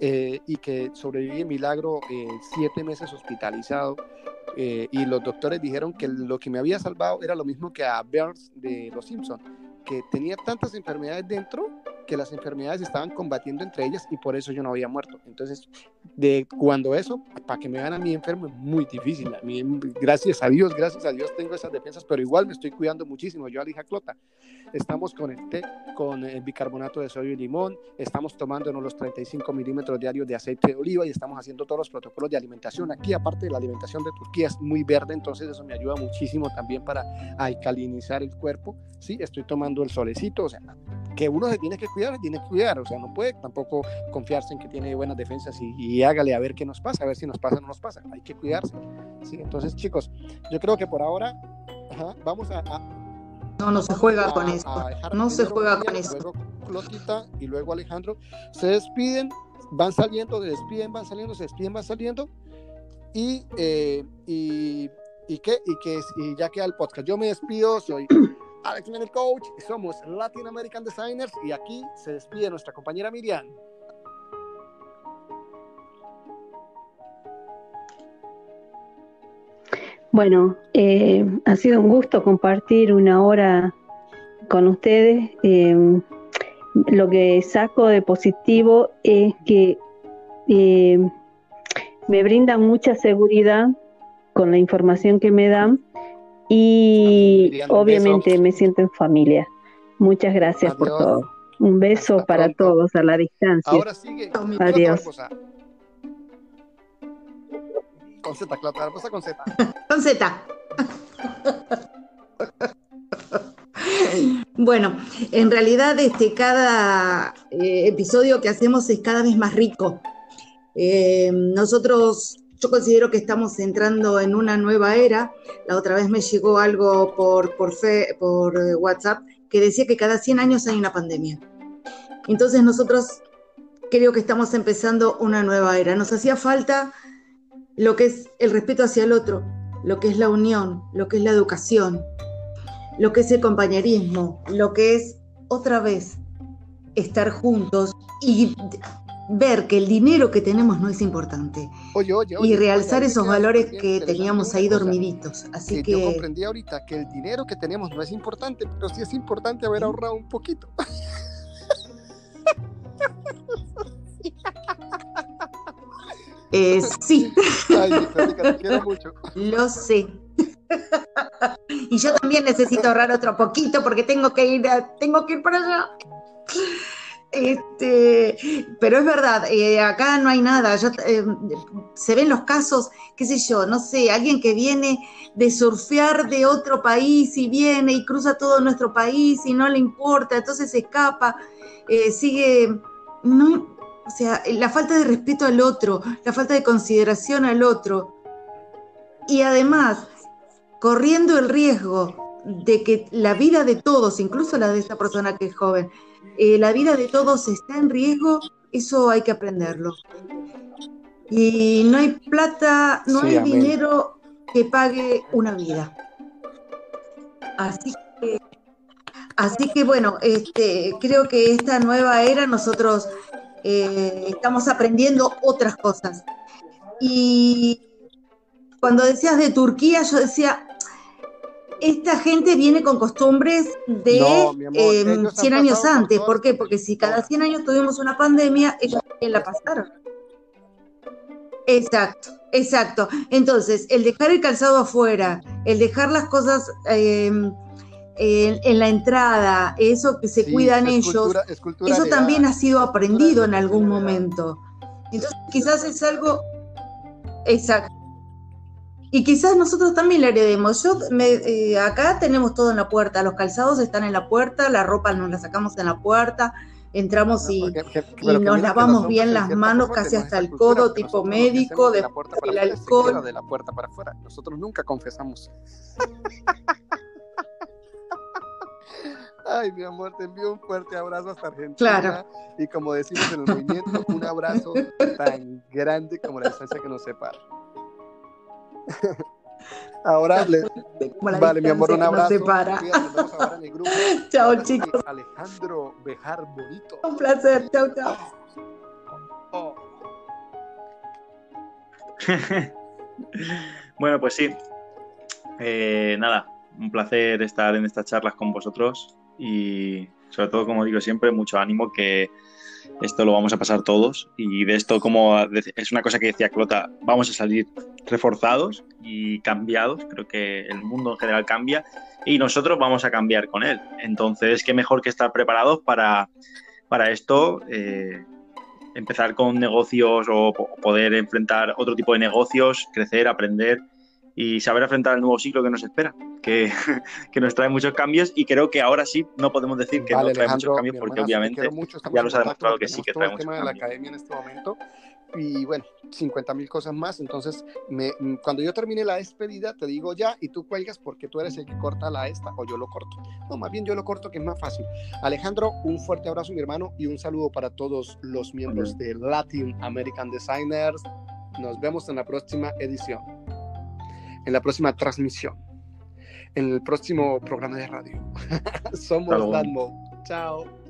eh, y que sobreviví milagro eh, siete meses hospitalizado, eh, y los doctores dijeron que lo que me había salvado era lo mismo que a Burns de Los Simpsons, que tenía tantas enfermedades dentro que las enfermedades estaban combatiendo entre ellas y por eso yo no había muerto. Entonces, de cuando eso, para que me vean a mí enfermo es muy difícil. A mí, gracias a Dios, gracias a Dios tengo esas defensas, pero igual me estoy cuidando muchísimo. Yo, Alija Clota, estamos con el té, con el bicarbonato de sodio y limón, estamos tomándonos los 35 milímetros diarios de aceite de oliva y estamos haciendo todos los protocolos de alimentación. Aquí, aparte de la alimentación de Turquía, es muy verde, entonces eso me ayuda muchísimo también para alcalinizar el cuerpo. Sí, estoy tomando el solecito, o sea, que uno se tiene que cuidar, tiene que cuidar, o sea, no puede tampoco confiarse en que tiene buenas defensas y, hágale a ver qué nos pasa, a ver si nos pasa o no nos pasa, hay que cuidarse, ¿sí? Entonces, chicos, yo creo que por ahora vamos a, No, no se juega con eso, no se juega con eso. Luego Clotita y luego Alejandro se despiden, van saliendo, se despiden, van saliendo, se despiden, van saliendo y, eh, y, y, qué, y, que, y ya queda el podcast. Yo me despido, soy Alex Men, el coach, somos Latin American Designers y aquí se despide nuestra compañera Miriam. Bueno, eh, ha sido un gusto compartir una hora con ustedes. Eh, lo que saco de positivo es que eh, me brindan mucha seguridad con la información que me dan y obviamente me siento en familia. Muchas gracias por todo. Un beso para todos a la distancia. Ahora sigue. Adiós. Con Z, claro, con Z. con Z. Bueno, en realidad este, cada eh, episodio que hacemos es cada vez más rico. Eh, nosotros yo considero que estamos entrando en una nueva era. La otra vez me llegó algo por, WhatsApp que decía que cada 100 años hay una pandemia. Entonces nosotros creo que estamos empezando una nueva era. Nos hacía falta lo que es el respeto hacia el otro, lo que es la unión, lo que es la educación, lo que es el compañerismo, lo que es otra vez estar juntos y ver que el dinero que tenemos no es importante y realzar esos valores que teníamos ahí dormiditos. Así que, yo comprendí ahorita que el dinero que tenemos no es importante, pero sí es importante haber ahorrado un poquito. Eh, sí. Ay, te quiero mucho. Lo sé. y yo también necesito ahorrar otro poquito porque tengo que ir, tengo que ir para allá. Este, pero es verdad, eh, acá no hay nada. Eh, se ven los casos, qué sé yo, no sé, alguien que viene de surfear de otro país y viene y cruza todo nuestro país y no le importa, entonces se escapa, eh, sigue, no, o sea, la falta de respeto al otro, la falta de consideración al otro. Y además, corriendo el riesgo de que la vida de todos, incluso la de esta persona que es joven, eh, la vida de todos está en riesgo, eso hay que aprenderlo. Y no hay plata, no hay dinero que pague una vida. Así que, así que bueno, este, creo que esta nueva era nosotros eh, estamos aprendiendo otras cosas. Y cuando decías de Turquía, yo decía, esta gente viene con costumbres de 100 em, años antes. ¿Por qué? Porque si cada 100 años tuvimos una pandemia, ellos también la pasaron. Exacto, exacto. Entonces, el dejar el calzado afuera, el dejar las cosas em, en, la entrada, eso que se cuidan ellos, eso también ha sido aprendido en algún momento. Entonces, quizás es algo... Exacto. Y quizás nosotros también le heredemos. Yo, eh, acá tenemos todo en la puerta, los calzados están en la puerta, la ropa nos la sacamos en la puerta, entramos y, nos lavamos bien las manos casi hasta el codo, tipo médico, de, el alcohol. De la puerta para afuera. Nosotros nunca confesamos. Ay, mi amor, te envío un fuerte abrazo hasta Argentina. Claro. Y como decimos en el movimiento, un abrazo tan grande como la distancia que nos separa. Ahora le... Vale, mi amor, un abrazo. Separa. chao, chicos. Alejandro Bejar Bonito. Un placer. Chao, chao. Oh. bueno, pues sí. Eh, nada, un placer estar en estas charlas con vosotros y sobre todo, como digo siempre, mucho ánimo que esto lo vamos a pasar todos. Y de esto, como es una cosa que decía Clota, vamos a salir reforzados y cambiados, creo que el mundo en general cambia y nosotros vamos a cambiar con él. Entonces, qué mejor que estar preparados para, para esto, eh, empezar con negocios o poder enfrentar otro tipo de negocios, crecer, aprender y saber enfrentar el nuevo ciclo que nos espera, que, que, nos trae muchos cambios y creo que ahora sí no podemos decir que no trae muchos cambios porque obviamente ya nos ha demostrado que sí que trae muchos tema de la academia en este momento y bueno, 50 mil cosas más, entonces me, cuando yo termine la despedida te digo ya y tú cuelgas porque tú eres el que corta la esta o yo lo corto. No, más bien yo lo corto que es más fácil. Alejandro, un fuerte abrazo mi hermano y un saludo para todos los miembros de Latin American Designers. Nos vemos en la próxima edición en la próxima transmisión, en el próximo programa de radio. Somos Danmo. Chao.